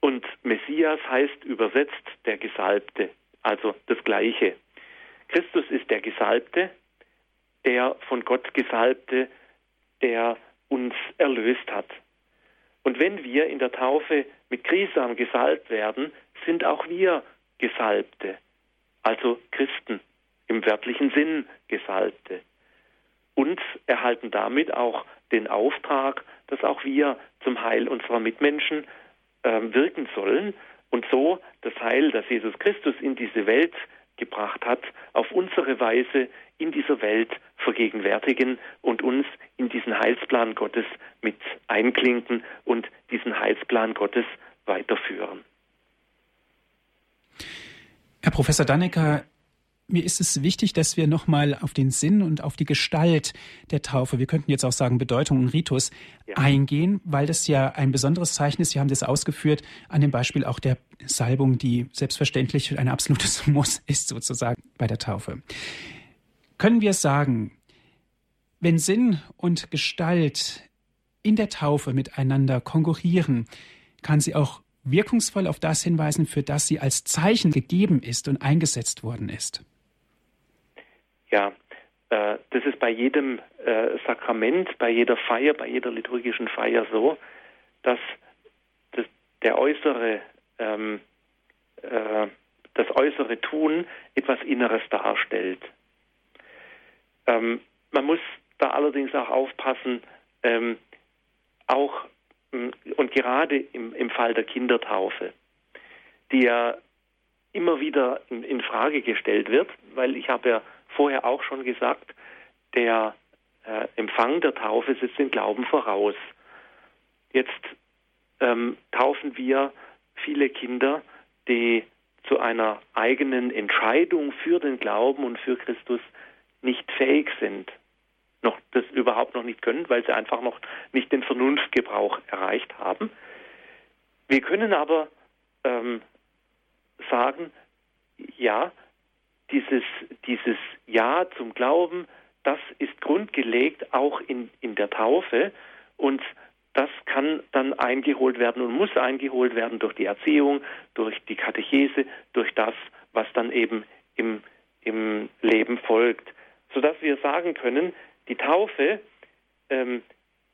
[SPEAKER 2] und Messias heißt übersetzt der Gesalbte, also das Gleiche. Christus ist der Gesalbte, der von Gott Gesalbte, der uns erlöst hat. Und wenn wir in der Taufe mit Grisam gesalbt werden, sind auch wir Gesalbte, also Christen im wörtlichen Sinn Gesalbte. Und erhalten damit auch den Auftrag, dass auch wir zum Heil unserer Mitmenschen wirken sollen und so das Heil, das Jesus Christus in diese Welt gebracht hat, auf unsere Weise in dieser Welt vergegenwärtigen und uns in diesen Heilsplan Gottes mit einklinken und diesen Heilsplan Gottes weiterführen.
[SPEAKER 1] Herr Professor Dannecker, mir ist es wichtig, dass wir nochmal auf den Sinn und auf die Gestalt der Taufe, wir könnten jetzt auch sagen Bedeutung und Ritus, ja. eingehen, weil das ja ein besonderes Zeichen ist. Sie haben das ausgeführt an dem Beispiel auch der Salbung, die selbstverständlich ein absolutes *laughs* Muss ist sozusagen bei der Taufe. Können wir sagen, wenn Sinn und Gestalt in der Taufe miteinander konkurrieren, kann sie auch wirkungsvoll auf das hinweisen, für das sie als Zeichen gegeben ist und eingesetzt worden ist.
[SPEAKER 2] Ja, äh, das ist bei jedem äh, Sakrament, bei jeder Feier, bei jeder liturgischen Feier so, dass das, der äußere, ähm, äh, das äußere Tun etwas Inneres darstellt. Ähm, man muss da allerdings auch aufpassen, ähm, auch und gerade im, im Fall der Kindertaufe, die ja immer wieder in, in Frage gestellt wird, weil ich habe ja vorher auch schon gesagt, der äh, Empfang der Taufe setzt den Glauben voraus. Jetzt ähm, taufen wir viele Kinder, die zu einer eigenen Entscheidung für den Glauben und für Christus nicht fähig sind noch das überhaupt noch nicht können, weil sie einfach noch nicht den Vernunftgebrauch erreicht haben. Wir können aber ähm, sagen, ja, dieses, dieses Ja zum Glauben, das ist grundgelegt auch in, in der Taufe und das kann dann eingeholt werden und muss eingeholt werden durch die Erziehung, durch die Katechese, durch das, was dann eben im, im Leben folgt, sodass wir sagen können, die Taufe ähm,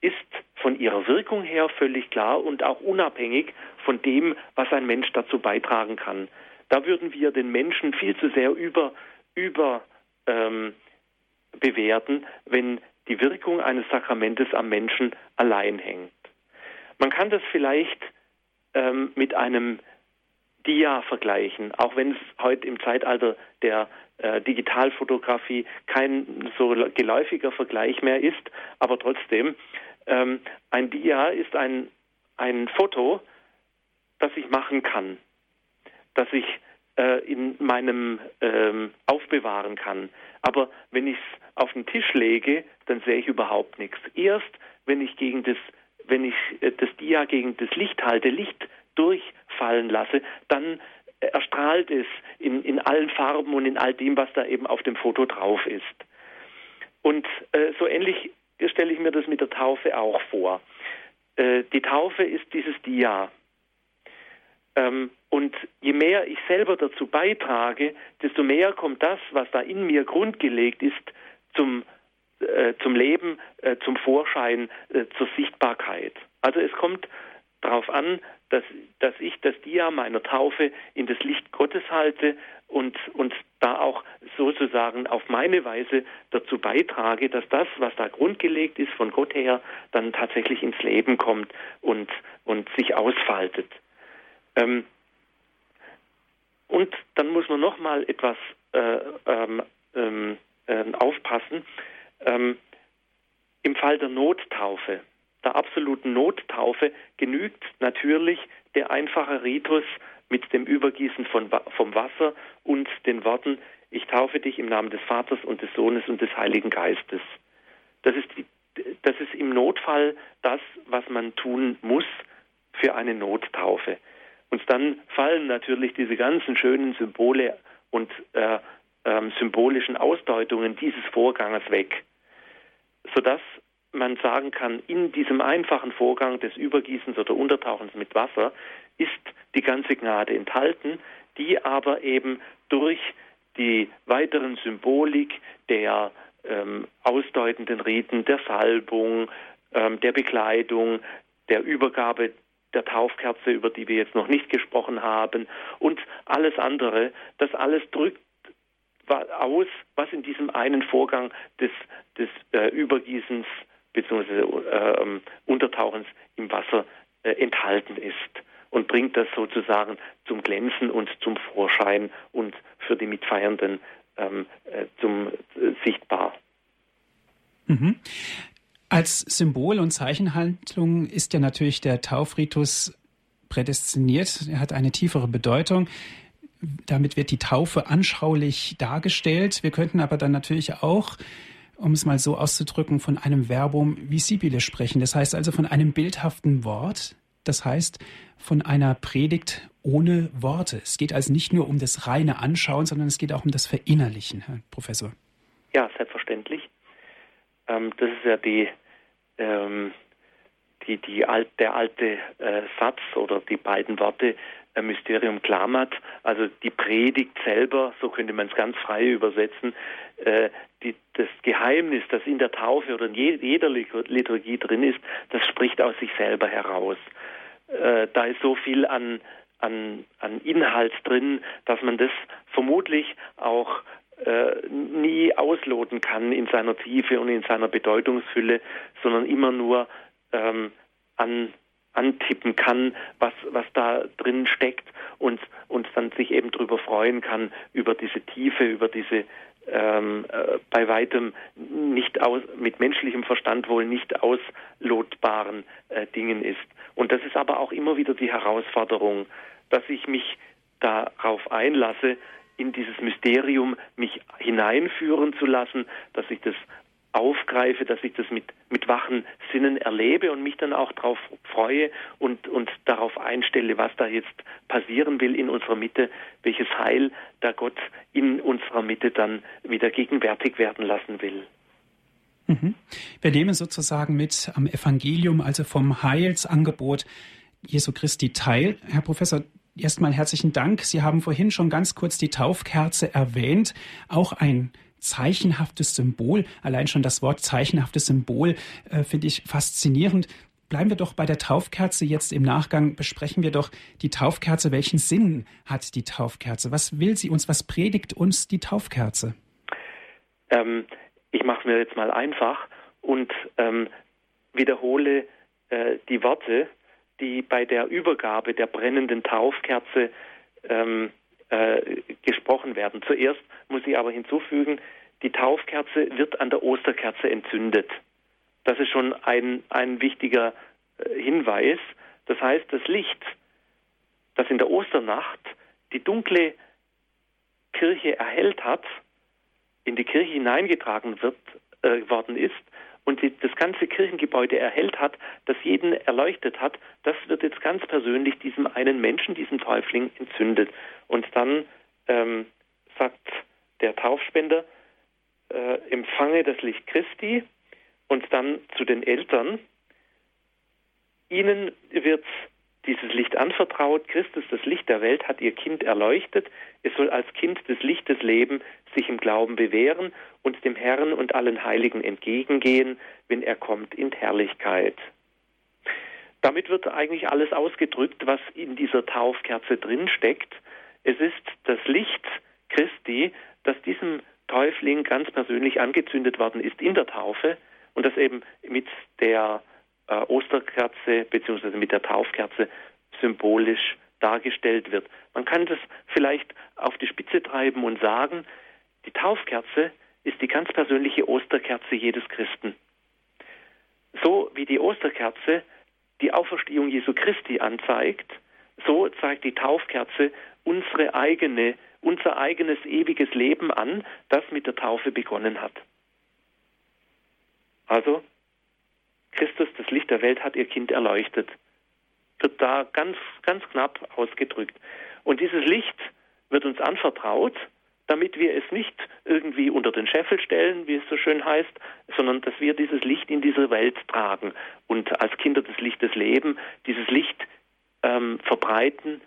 [SPEAKER 2] ist von ihrer Wirkung her völlig klar und auch unabhängig von dem, was ein Mensch dazu beitragen kann. Da würden wir den Menschen viel zu sehr über, über ähm, bewerten, wenn die Wirkung eines Sakramentes am Menschen allein hängt. Man kann das vielleicht ähm, mit einem Dia vergleichen, auch wenn es heute im Zeitalter der äh, Digitalfotografie kein so geläufiger Vergleich mehr ist, aber trotzdem, ähm, ein Dia ist ein, ein Foto, das ich machen kann, das ich äh, in meinem ähm, aufbewahren kann. Aber wenn ich es auf den Tisch lege, dann sehe ich überhaupt nichts. Erst wenn ich gegen das, wenn ich äh, das Dia gegen das Licht halte, Licht durchfallen lasse, dann erstrahlt es in, in allen Farben und in all dem, was da eben auf dem Foto drauf ist. Und äh, so ähnlich stelle ich mir das mit der Taufe auch vor. Äh, die Taufe ist dieses Dia. Ähm, und je mehr ich selber dazu beitrage, desto mehr kommt das, was da in mir grundgelegt ist, zum, äh, zum Leben, äh, zum Vorschein, äh, zur Sichtbarkeit. Also es kommt darauf an, dass, dass ich das Dia meiner Taufe in das Licht Gottes halte und, und da auch sozusagen auf meine Weise dazu beitrage, dass das, was da grundgelegt ist von Gott her, dann tatsächlich ins Leben kommt und, und sich ausfaltet. Ähm, und dann muss man nochmal etwas äh, ähm, äh, aufpassen. Ähm, Im Fall der Nottaufe der absoluten Nottaufe genügt natürlich der einfache Ritus mit dem Übergießen von, vom Wasser und den Worten, ich taufe dich im Namen des Vaters und des Sohnes und des Heiligen Geistes. Das ist, das ist im Notfall das, was man tun muss für eine Nottaufe. Und dann fallen natürlich diese ganzen schönen Symbole und äh, äh, symbolischen Ausdeutungen dieses Vorganges weg, sodass man sagen kann, in diesem einfachen Vorgang des Übergießens oder Untertauchens mit Wasser ist die ganze Gnade enthalten, die aber eben durch die weiteren Symbolik der ähm, ausdeutenden Riten, der Salbung, ähm, der Bekleidung, der Übergabe der Taufkerze, über die wir jetzt noch nicht gesprochen haben, und alles andere, das alles drückt aus, was in diesem einen Vorgang des, des äh, Übergießens bzw. Äh, Untertauchens im Wasser äh, enthalten ist und bringt das sozusagen zum Glänzen und zum Vorschein und für die Mitfeiernden ähm, äh, zum äh, sichtbar.
[SPEAKER 1] Mhm. Als Symbol und Zeichenhandlung ist ja natürlich der Taufritus prädestiniert. Er hat eine tiefere Bedeutung. Damit wird die Taufe anschaulich dargestellt. Wir könnten aber dann natürlich auch, um es mal so auszudrücken, von einem Verbum visibile sprechen. Das heißt also von einem bildhaften Wort. Das heißt von einer Predigt ohne Worte. Es geht also nicht nur um das reine Anschauen, sondern es geht auch um das Verinnerlichen, Herr Professor.
[SPEAKER 2] Ja, selbstverständlich. Ähm, das ist ja die, ähm, die, die alt, der alte äh, Satz oder die beiden Worte äh, Mysterium Clamat, also die Predigt selber, so könnte man es ganz frei übersetzen, äh, die, das Geheimnis, das in der Taufe oder in je, jeder Liturgie drin ist, das spricht aus sich selber heraus. Äh, da ist so viel an, an, an Inhalt drin, dass man das vermutlich auch nie ausloten kann in seiner Tiefe und in seiner Bedeutungsfülle, sondern immer nur ähm, an, antippen kann, was, was da drin steckt und, und dann sich eben darüber freuen kann, über diese Tiefe, über diese ähm, äh, bei weitem nicht aus, mit menschlichem Verstand wohl nicht auslotbaren äh, Dingen ist. Und das ist aber auch immer wieder die Herausforderung, dass ich mich darauf einlasse, in dieses Mysterium mich hineinführen zu lassen, dass ich das aufgreife, dass ich das mit, mit wachen Sinnen erlebe und mich dann auch darauf freue und, und darauf einstelle, was da jetzt passieren will in unserer Mitte, welches Heil da Gott in unserer Mitte dann wieder gegenwärtig werden lassen will.
[SPEAKER 1] Mhm. Wir nehmen sozusagen mit am Evangelium, also vom Heilsangebot Jesu Christi teil. Herr Professor, erstmal herzlichen Dank. Sie haben vorhin schon ganz kurz die Taufkerze erwähnt. Auch ein zeichenhaftes Symbol. Allein schon das Wort zeichenhaftes Symbol äh, finde ich faszinierend. Bleiben wir doch bei der Taufkerze jetzt im Nachgang. Besprechen wir doch die Taufkerze. Welchen Sinn hat die Taufkerze? Was will sie uns? Was predigt uns die Taufkerze?
[SPEAKER 2] Ähm, ich mache es mir jetzt mal einfach und ähm, wiederhole äh, die Worte, die bei der Übergabe der brennenden Taufkerze ähm, äh, gesprochen werden. Zuerst muss ich aber hinzufügen, die Taufkerze wird an der Osterkerze entzündet. Das ist schon ein, ein wichtiger äh, Hinweis. Das heißt, das Licht, das in der Osternacht die dunkle Kirche erhellt hat, in die Kirche hineingetragen wird, äh, worden ist, und die, das ganze Kirchengebäude erhellt hat, das jeden erleuchtet hat, das wird jetzt ganz persönlich diesem einen Menschen, diesem Täufling entzündet. Und dann ähm, sagt der Taufspender, äh, empfange das Licht Christi und dann zu den Eltern, ihnen wird dieses Licht anvertraut. Christus, das Licht der Welt, hat ihr Kind erleuchtet. Es soll als Kind des Lichtes leben, sich im Glauben bewähren und dem Herrn und allen Heiligen entgegengehen, wenn er kommt in Herrlichkeit. Damit wird eigentlich alles ausgedrückt, was in dieser Taufkerze drinsteckt. Es ist das Licht Christi, das diesem Täufling ganz persönlich angezündet worden ist in der Taufe und das eben mit der äh, Osterkerze bzw. mit der Taufkerze symbolisch dargestellt wird. Man kann das vielleicht auf die Spitze treiben und sagen, die Taufkerze ist die ganz persönliche Osterkerze jedes Christen. So wie die Osterkerze die Auferstehung Jesu Christi anzeigt, so zeigt die Taufkerze unsere eigene, unser eigenes ewiges Leben an, das mit der Taufe begonnen hat. Also Christus, das Licht der Welt, hat ihr Kind erleuchtet. Wird da ganz, ganz knapp ausgedrückt. Und dieses Licht wird uns anvertraut, damit wir es nicht irgendwie unter den Scheffel stellen, wie es so schön heißt, sondern dass wir dieses Licht in diese Welt tragen und als Kinder des Lichtes leben, dieses Licht ähm, verbreiten,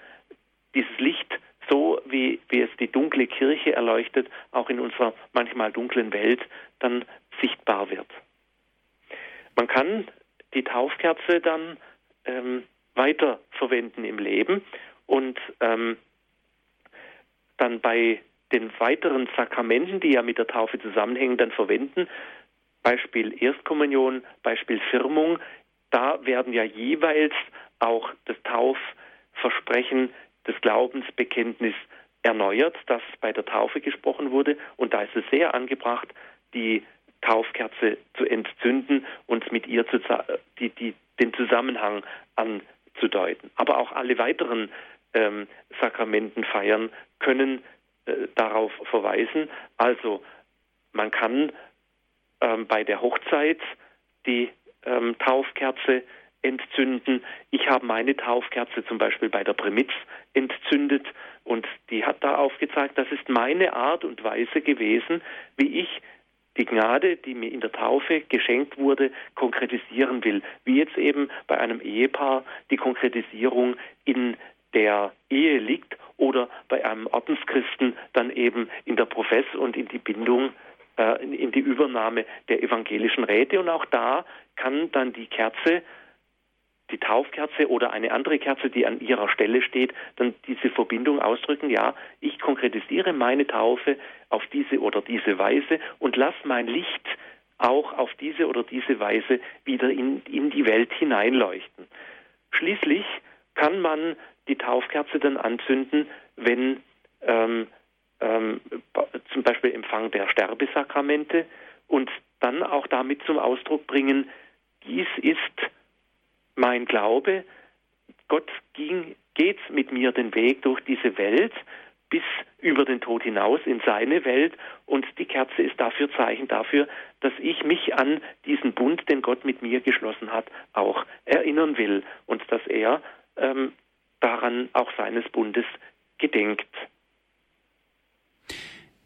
[SPEAKER 2] dieses Licht so, wie, wie es die dunkle Kirche erleuchtet, auch in unserer manchmal dunklen Welt dann sichtbar wird. Man kann die Taufkerze dann ähm, weiter verwenden im Leben und ähm, dann bei den weiteren Sakramenten, die ja mit der Taufe zusammenhängen, dann verwenden. Beispiel Erstkommunion, Beispiel Firmung. Da werden ja jeweils auch das Taufversprechen, das Glaubensbekenntnis erneuert, das bei der Taufe gesprochen wurde. Und da ist es sehr angebracht, die Taufkerze zu entzünden und mit ihr zu, die, die, den Zusammenhang anzudeuten. Aber auch alle weiteren ähm, Sakramentenfeiern können äh, darauf verweisen. Also man kann ähm, bei der Hochzeit die ähm, Taufkerze entzünden. Ich habe meine Taufkerze zum Beispiel bei der Primitz entzündet und die hat da aufgezeigt, das ist meine Art und Weise gewesen, wie ich die Gnade, die mir in der Taufe geschenkt wurde, konkretisieren will. Wie jetzt eben bei einem Ehepaar die Konkretisierung in der Ehe liegt oder bei einem Ordenschristen dann eben in der Profess und in die Bindung, äh, in, in die Übernahme der evangelischen Räte. Und auch da kann dann die Kerze die Taufkerze oder eine andere Kerze, die an ihrer Stelle steht, dann diese Verbindung ausdrücken, ja, ich konkretisiere meine Taufe auf diese oder diese Weise und lass mein Licht auch auf diese oder diese Weise wieder in, in die Welt hineinleuchten. Schließlich kann man die Taufkerze dann anzünden, wenn ähm, ähm, zum Beispiel Empfang der Sterbesakramente und dann auch damit zum Ausdruck bringen, dies ist mein Glaube, Gott ging, geht mit mir den Weg durch diese Welt bis über den Tod hinaus in seine Welt und die Kerze ist dafür Zeichen dafür, dass ich mich an diesen Bund, den Gott mit mir geschlossen hat, auch erinnern will und dass er ähm, daran auch seines Bundes gedenkt.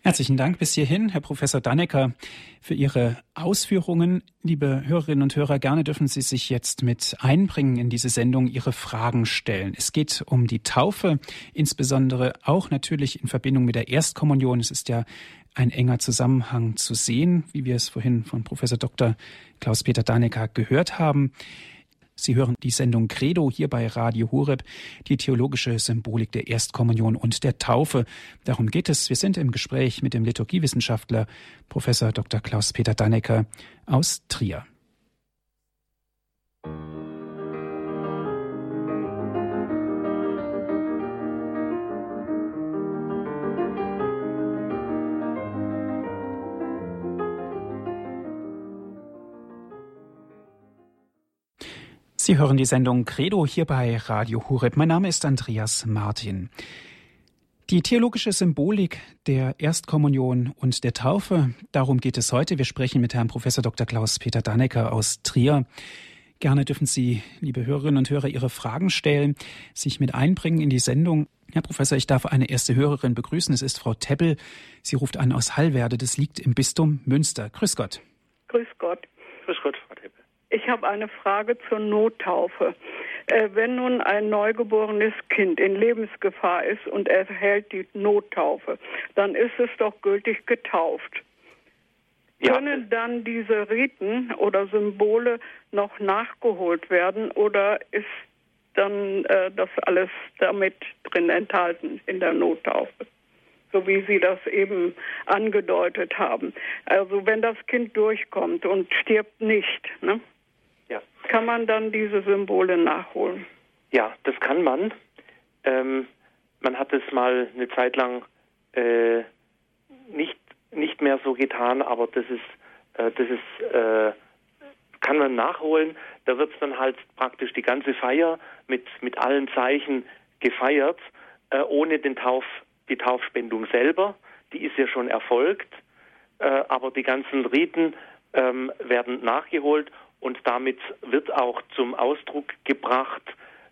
[SPEAKER 1] Herzlichen Dank bis hierhin, Herr Professor Dannecker, für Ihre Ausführungen. Liebe Hörerinnen und Hörer, gerne dürfen Sie sich jetzt mit einbringen in diese Sendung, Ihre Fragen stellen. Es geht um die Taufe, insbesondere auch natürlich in Verbindung mit der Erstkommunion. Es ist ja ein enger Zusammenhang zu sehen, wie wir es vorhin von Professor Dr. Klaus-Peter Dannecker gehört haben. Sie hören die Sendung Credo hier bei Radio Horeb, die theologische Symbolik der Erstkommunion und der Taufe. Darum geht es. Wir sind im Gespräch mit dem Liturgiewissenschaftler Professor Dr. Klaus-Peter Dannecker aus Trier. Sie hören die Sendung Credo hier bei Radio Hureb. Mein Name ist Andreas Martin. Die theologische Symbolik der Erstkommunion und der Taufe, darum geht es heute. Wir sprechen mit Herrn Professor Dr. Klaus-Peter Dannecker aus Trier. Gerne dürfen Sie, liebe Hörerinnen und Hörer, Ihre Fragen stellen, sich mit einbringen in die Sendung. Herr Professor, ich darf eine erste Hörerin begrüßen. Es ist Frau Teppel. Sie ruft an aus Hallwerde. Das liegt im Bistum Münster. Grüß Gott.
[SPEAKER 3] Grüß Gott. Grüß Gott. Ich habe eine Frage zur Nottaufe. Äh, wenn nun ein neugeborenes Kind in Lebensgefahr ist und erhält die Nottaufe, dann ist es doch gültig getauft. Ja. Können dann diese Riten oder Symbole noch nachgeholt werden oder ist dann äh, das alles damit drin enthalten in der Nottaufe? so wie Sie das eben angedeutet haben. Also wenn das Kind durchkommt und stirbt nicht, ne? Kann man dann diese Symbole nachholen?
[SPEAKER 2] Ja, das kann man. Ähm, man hat es mal eine Zeit lang äh, nicht, nicht mehr so getan, aber das ist, äh, das ist, äh, kann man nachholen. Da wird es dann halt praktisch die ganze Feier mit, mit allen Zeichen gefeiert, äh, ohne den Tauf, die Taufspendung selber. Die ist ja schon erfolgt, äh, aber die ganzen Riten ähm, werden nachgeholt und damit wird auch zum Ausdruck gebracht,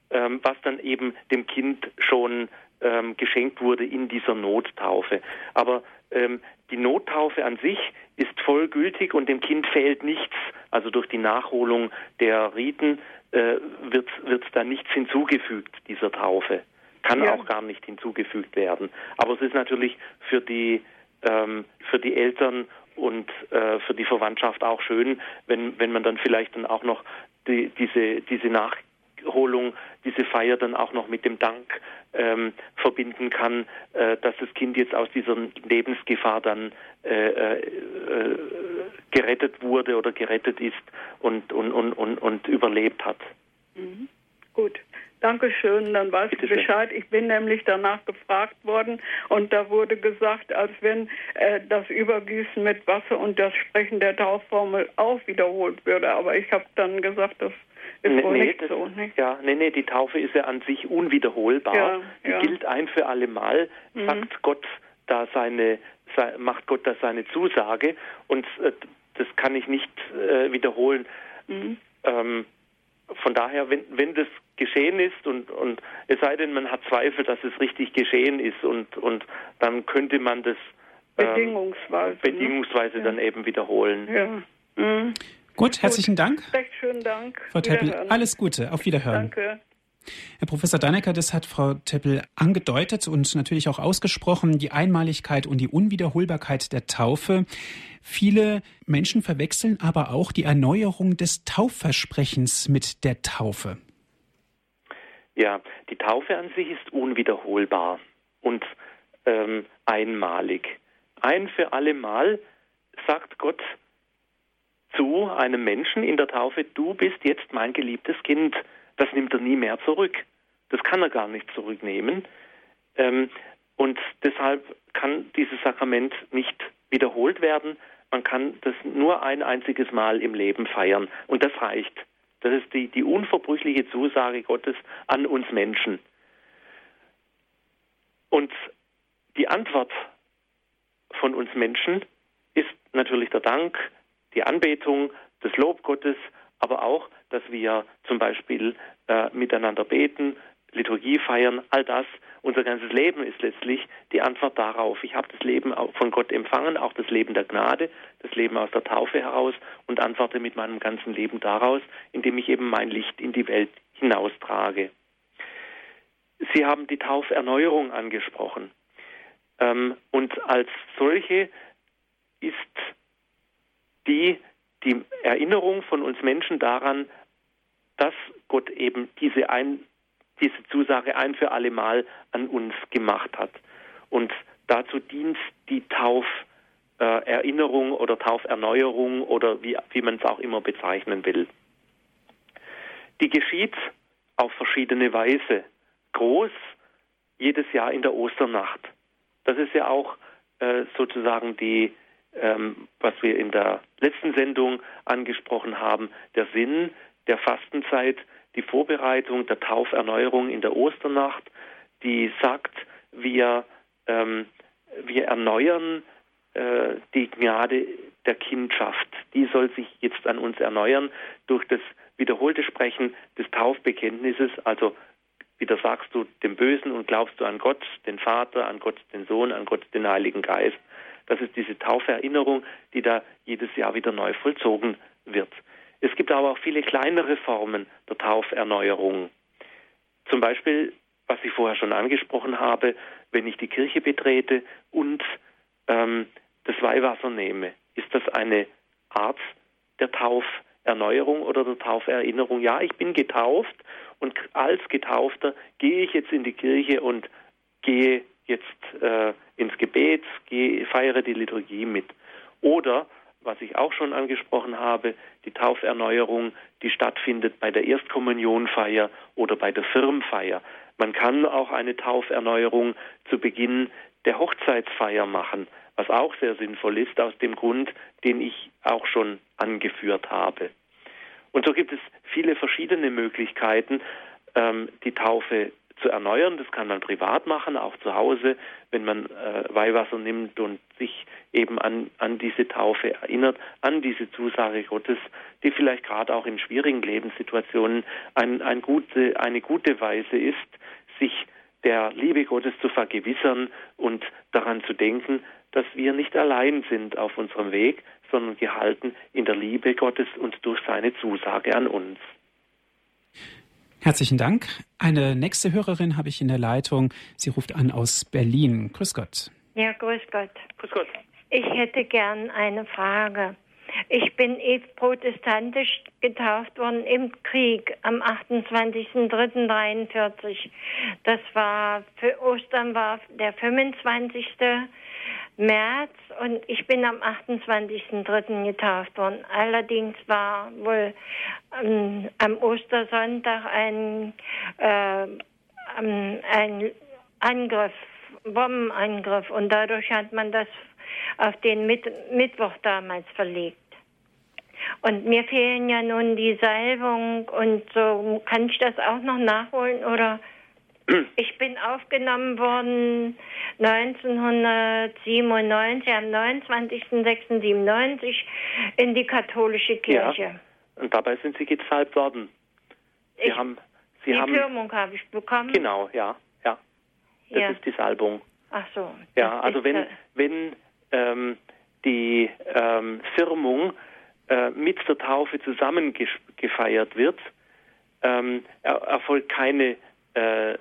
[SPEAKER 2] ähm, was dann eben dem Kind schon ähm, geschenkt wurde in dieser Nottaufe. Aber ähm, die Nottaufe an sich ist vollgültig und dem Kind fehlt nichts. Also durch die Nachholung der Riten äh, wird, wird da nichts hinzugefügt dieser Taufe. Kann ja. auch gar nicht hinzugefügt werden. Aber es ist natürlich für die, ähm, für die Eltern und äh, für die Verwandtschaft auch schön, wenn, wenn man dann vielleicht dann auch noch die, diese, diese nach, Wiederholung diese Feier dann auch noch mit dem Dank ähm, verbinden kann, äh, dass das Kind jetzt aus dieser Lebensgefahr dann äh, äh, gerettet wurde oder gerettet ist und, und, und, und, und überlebt hat.
[SPEAKER 3] Mhm. Gut. Dankeschön, dann weiß Bitte ich Bescheid. Schön. Ich bin nämlich danach gefragt worden und da wurde gesagt, als wenn äh, das Übergießen mit Wasser und das Sprechen der Taufformel auch wiederholt würde. Aber ich habe dann gesagt, das ist nee, wohl nee, nicht das, so. Nicht?
[SPEAKER 2] Ja, nee, nee, die Taufe ist ja an sich unwiederholbar. Ja, die ja. gilt ein für alle Mal, mhm. sagt Gott da seine, macht Gott da seine Zusage und äh, das kann ich nicht äh, wiederholen. Mhm. Ähm, von daher, wenn, wenn das geschehen ist und, und es sei denn, man hat Zweifel, dass es richtig geschehen ist und, und dann könnte man das
[SPEAKER 3] ähm, bedingungsweise,
[SPEAKER 2] bedingungsweise ne? dann ja. eben wiederholen.
[SPEAKER 1] Ja. Mhm. Gut, herzlichen Dank.
[SPEAKER 3] Recht schönen Dank.
[SPEAKER 1] Frau Teppel, alles Gute. Auf Wiederhören.
[SPEAKER 3] Danke.
[SPEAKER 1] Herr Professor Dannecker, das hat Frau Teppel angedeutet und natürlich auch ausgesprochen, die Einmaligkeit und die Unwiederholbarkeit der Taufe. Viele Menschen verwechseln aber auch die Erneuerung des Taufversprechens mit der Taufe.
[SPEAKER 2] Ja, die Taufe an sich ist unwiederholbar und ähm, einmalig. Ein für alle Mal sagt Gott zu einem Menschen in der Taufe, du bist jetzt mein geliebtes Kind. Das nimmt er nie mehr zurück. Das kann er gar nicht zurücknehmen. Ähm, und deshalb kann dieses Sakrament nicht wiederholt werden. Man kann das nur ein einziges Mal im Leben feiern. Und das reicht. Das ist die, die unverbrüchliche Zusage Gottes an uns Menschen. Und die Antwort von uns Menschen ist natürlich der Dank, die Anbetung, das Lob Gottes, aber auch, dass wir zum Beispiel äh, miteinander beten, Liturgie feiern, all das, unser ganzes Leben ist letztlich die Antwort darauf. Ich habe das Leben von Gott empfangen, auch das Leben der Gnade, das Leben aus der Taufe heraus und antworte mit meinem ganzen Leben daraus, indem ich eben mein Licht in die Welt hinaustrage. Sie haben die Tauferneuerung angesprochen. Ähm, und als solche ist die, die Erneuerung von uns Menschen daran, dass Gott eben diese ein, diese Zusage ein für alle Mal an uns gemacht hat. Und dazu dient die Tauferinnerung oder Tauferneuerung oder wie, wie man es auch immer bezeichnen will. Die geschieht auf verschiedene Weise. Groß jedes Jahr in der Osternacht. Das ist ja auch äh, sozusagen die, ähm, was wir in der letzten Sendung angesprochen haben, der Sinn der Fastenzeit, die Vorbereitung der Tauferneuerung in der Osternacht, die sagt, wir, ähm, wir erneuern äh, die Gnade der Kindschaft. Die soll sich jetzt an uns erneuern durch das wiederholte Sprechen des Taufbekenntnisses, also wieder sagst du dem Bösen und glaubst du an Gott, den Vater, an Gott, den Sohn, an Gott, den Heiligen Geist. Das ist diese Tauferinnerung, die da jedes Jahr wieder neu vollzogen wird. Es gibt aber auch viele kleinere Formen der Tauferneuerung. Zum Beispiel, was ich vorher schon angesprochen habe, wenn ich die Kirche betrete und ähm, das Weihwasser nehme. Ist das eine Art der Tauferneuerung oder der Tauferinnerung? Ja, ich bin getauft und als Getaufter gehe ich jetzt in die Kirche und gehe jetzt äh, ins Gebet, gehe, feiere die Liturgie mit. Oder was ich auch schon angesprochen habe, die Tauferneuerung, die stattfindet bei der Erstkommunionfeier oder bei der Firmfeier. Man kann auch eine Tauferneuerung zu Beginn der Hochzeitsfeier machen, was auch sehr sinnvoll ist, aus dem Grund, den ich auch schon angeführt habe. Und so gibt es viele verschiedene Möglichkeiten, ähm, die Taufe zu erneuern. Das kann man privat machen, auch zu Hause, wenn man äh, Weihwasser nimmt und sich eben an, an diese Taufe erinnert, an diese Zusage Gottes, die vielleicht gerade auch in schwierigen Lebenssituationen ein, ein gute, eine gute Weise ist, sich der Liebe Gottes zu vergewissern und daran zu denken, dass wir nicht allein sind auf unserem Weg, sondern gehalten in der Liebe Gottes und durch seine Zusage an uns.
[SPEAKER 1] Herzlichen Dank. Eine nächste Hörerin habe ich in der Leitung. Sie ruft an aus Berlin. Grüß Gott.
[SPEAKER 4] Ja, grüß Gott.
[SPEAKER 2] Grüß Gott.
[SPEAKER 4] Ich hätte gern eine Frage. Ich bin protestantisch getauft worden im Krieg am 28.03.43. Das war für Ostern war der 25. März und ich bin am 28.03. getauft worden. Allerdings war wohl ähm, am Ostersonntag ein, äh, ein Angriff, Bombenangriff und dadurch hat man das auf den Mit Mittwoch damals verlegt. Und mir fehlen ja nun die Salbung und so. Kann ich das auch noch nachholen oder? Ich bin aufgenommen worden 1997, am 29.06.97 in die katholische Kirche. Ja.
[SPEAKER 2] Und dabei sind Sie gesalbt worden.
[SPEAKER 4] Sie ich, haben, Sie die haben, Firmung habe ich bekommen.
[SPEAKER 2] Genau, ja, ja. Das ja. ist die Salbung.
[SPEAKER 4] Ach so.
[SPEAKER 2] Ja, also wenn, wenn ähm, die ähm, Firmung äh, mit der Taufe zusammengefeiert wird, ähm, er erfolgt keine äh, äh,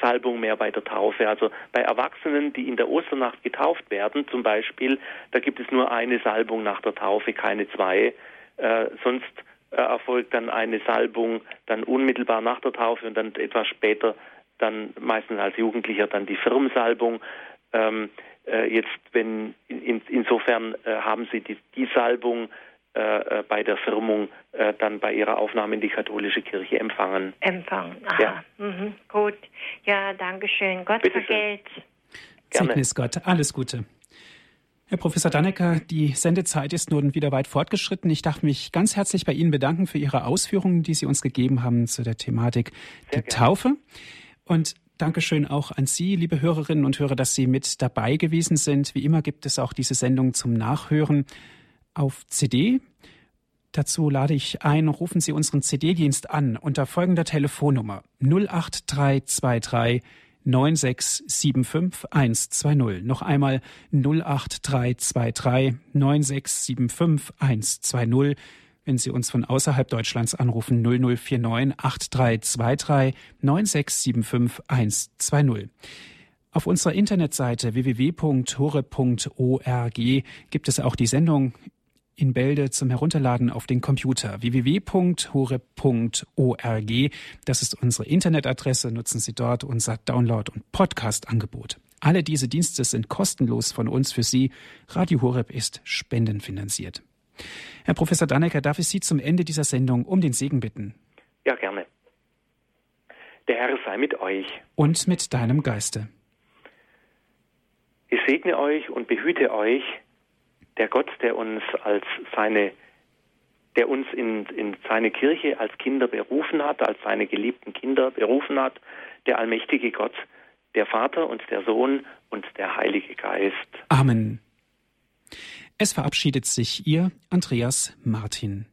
[SPEAKER 2] Salbung mehr bei der Taufe. Also bei Erwachsenen, die in der Osternacht getauft werden, zum Beispiel, da gibt es nur eine Salbung nach der Taufe, keine zwei. Äh, sonst äh, erfolgt dann eine Salbung dann unmittelbar nach der Taufe und dann etwas später, dann meistens als Jugendlicher, dann die Firmsalbung. Ähm, äh, jetzt, wenn in, insofern äh, haben Sie die, die Salbung äh, äh, bei der Firmung äh, dann bei ihrer Aufnahme in die katholische Kirche empfangen.
[SPEAKER 4] Empfangen, aha. Ja. Mhm. Gut. Ja, danke schön. Gott Bitte vergelt.
[SPEAKER 1] Segnis Gott. Alles Gute. Herr Professor Dannecker, die Sendezeit ist nun wieder weit fortgeschritten. Ich darf mich ganz herzlich bei Ihnen bedanken für Ihre Ausführungen, die Sie uns gegeben haben zu der Thematik Sehr der gerne. Taufe. Und Dankeschön auch an Sie, liebe Hörerinnen und Hörer, dass Sie mit dabei gewesen sind. Wie immer gibt es auch diese Sendung zum Nachhören auf CD. Dazu lade ich ein, rufen Sie unseren CD-Dienst an unter folgender Telefonnummer 08323 9675 120. Noch einmal 08323 9675 120. Wenn Sie uns von außerhalb Deutschlands anrufen 0049 8323 9675 120. Auf unserer Internetseite www.hore.org gibt es auch die Sendung in Bälde zum Herunterladen auf den Computer www.hore.org. Das ist unsere Internetadresse. Nutzen Sie dort unser Download- und Podcast-Angebot. Alle diese Dienste sind kostenlos von uns für Sie. Radio Horeb ist spendenfinanziert. Herr Professor Dannecker, darf ich Sie zum Ende dieser Sendung um den Segen bitten?
[SPEAKER 2] Ja, gerne. Der Herr sei mit euch.
[SPEAKER 1] Und mit deinem Geiste.
[SPEAKER 2] Ich segne euch und behüte euch der Gott, der uns als seine der uns in, in seine Kirche als Kinder berufen hat, als seine geliebten Kinder berufen hat, der allmächtige Gott, der Vater und der Sohn und der Heilige Geist.
[SPEAKER 1] Amen. Es verabschiedet sich Ihr Andreas Martin.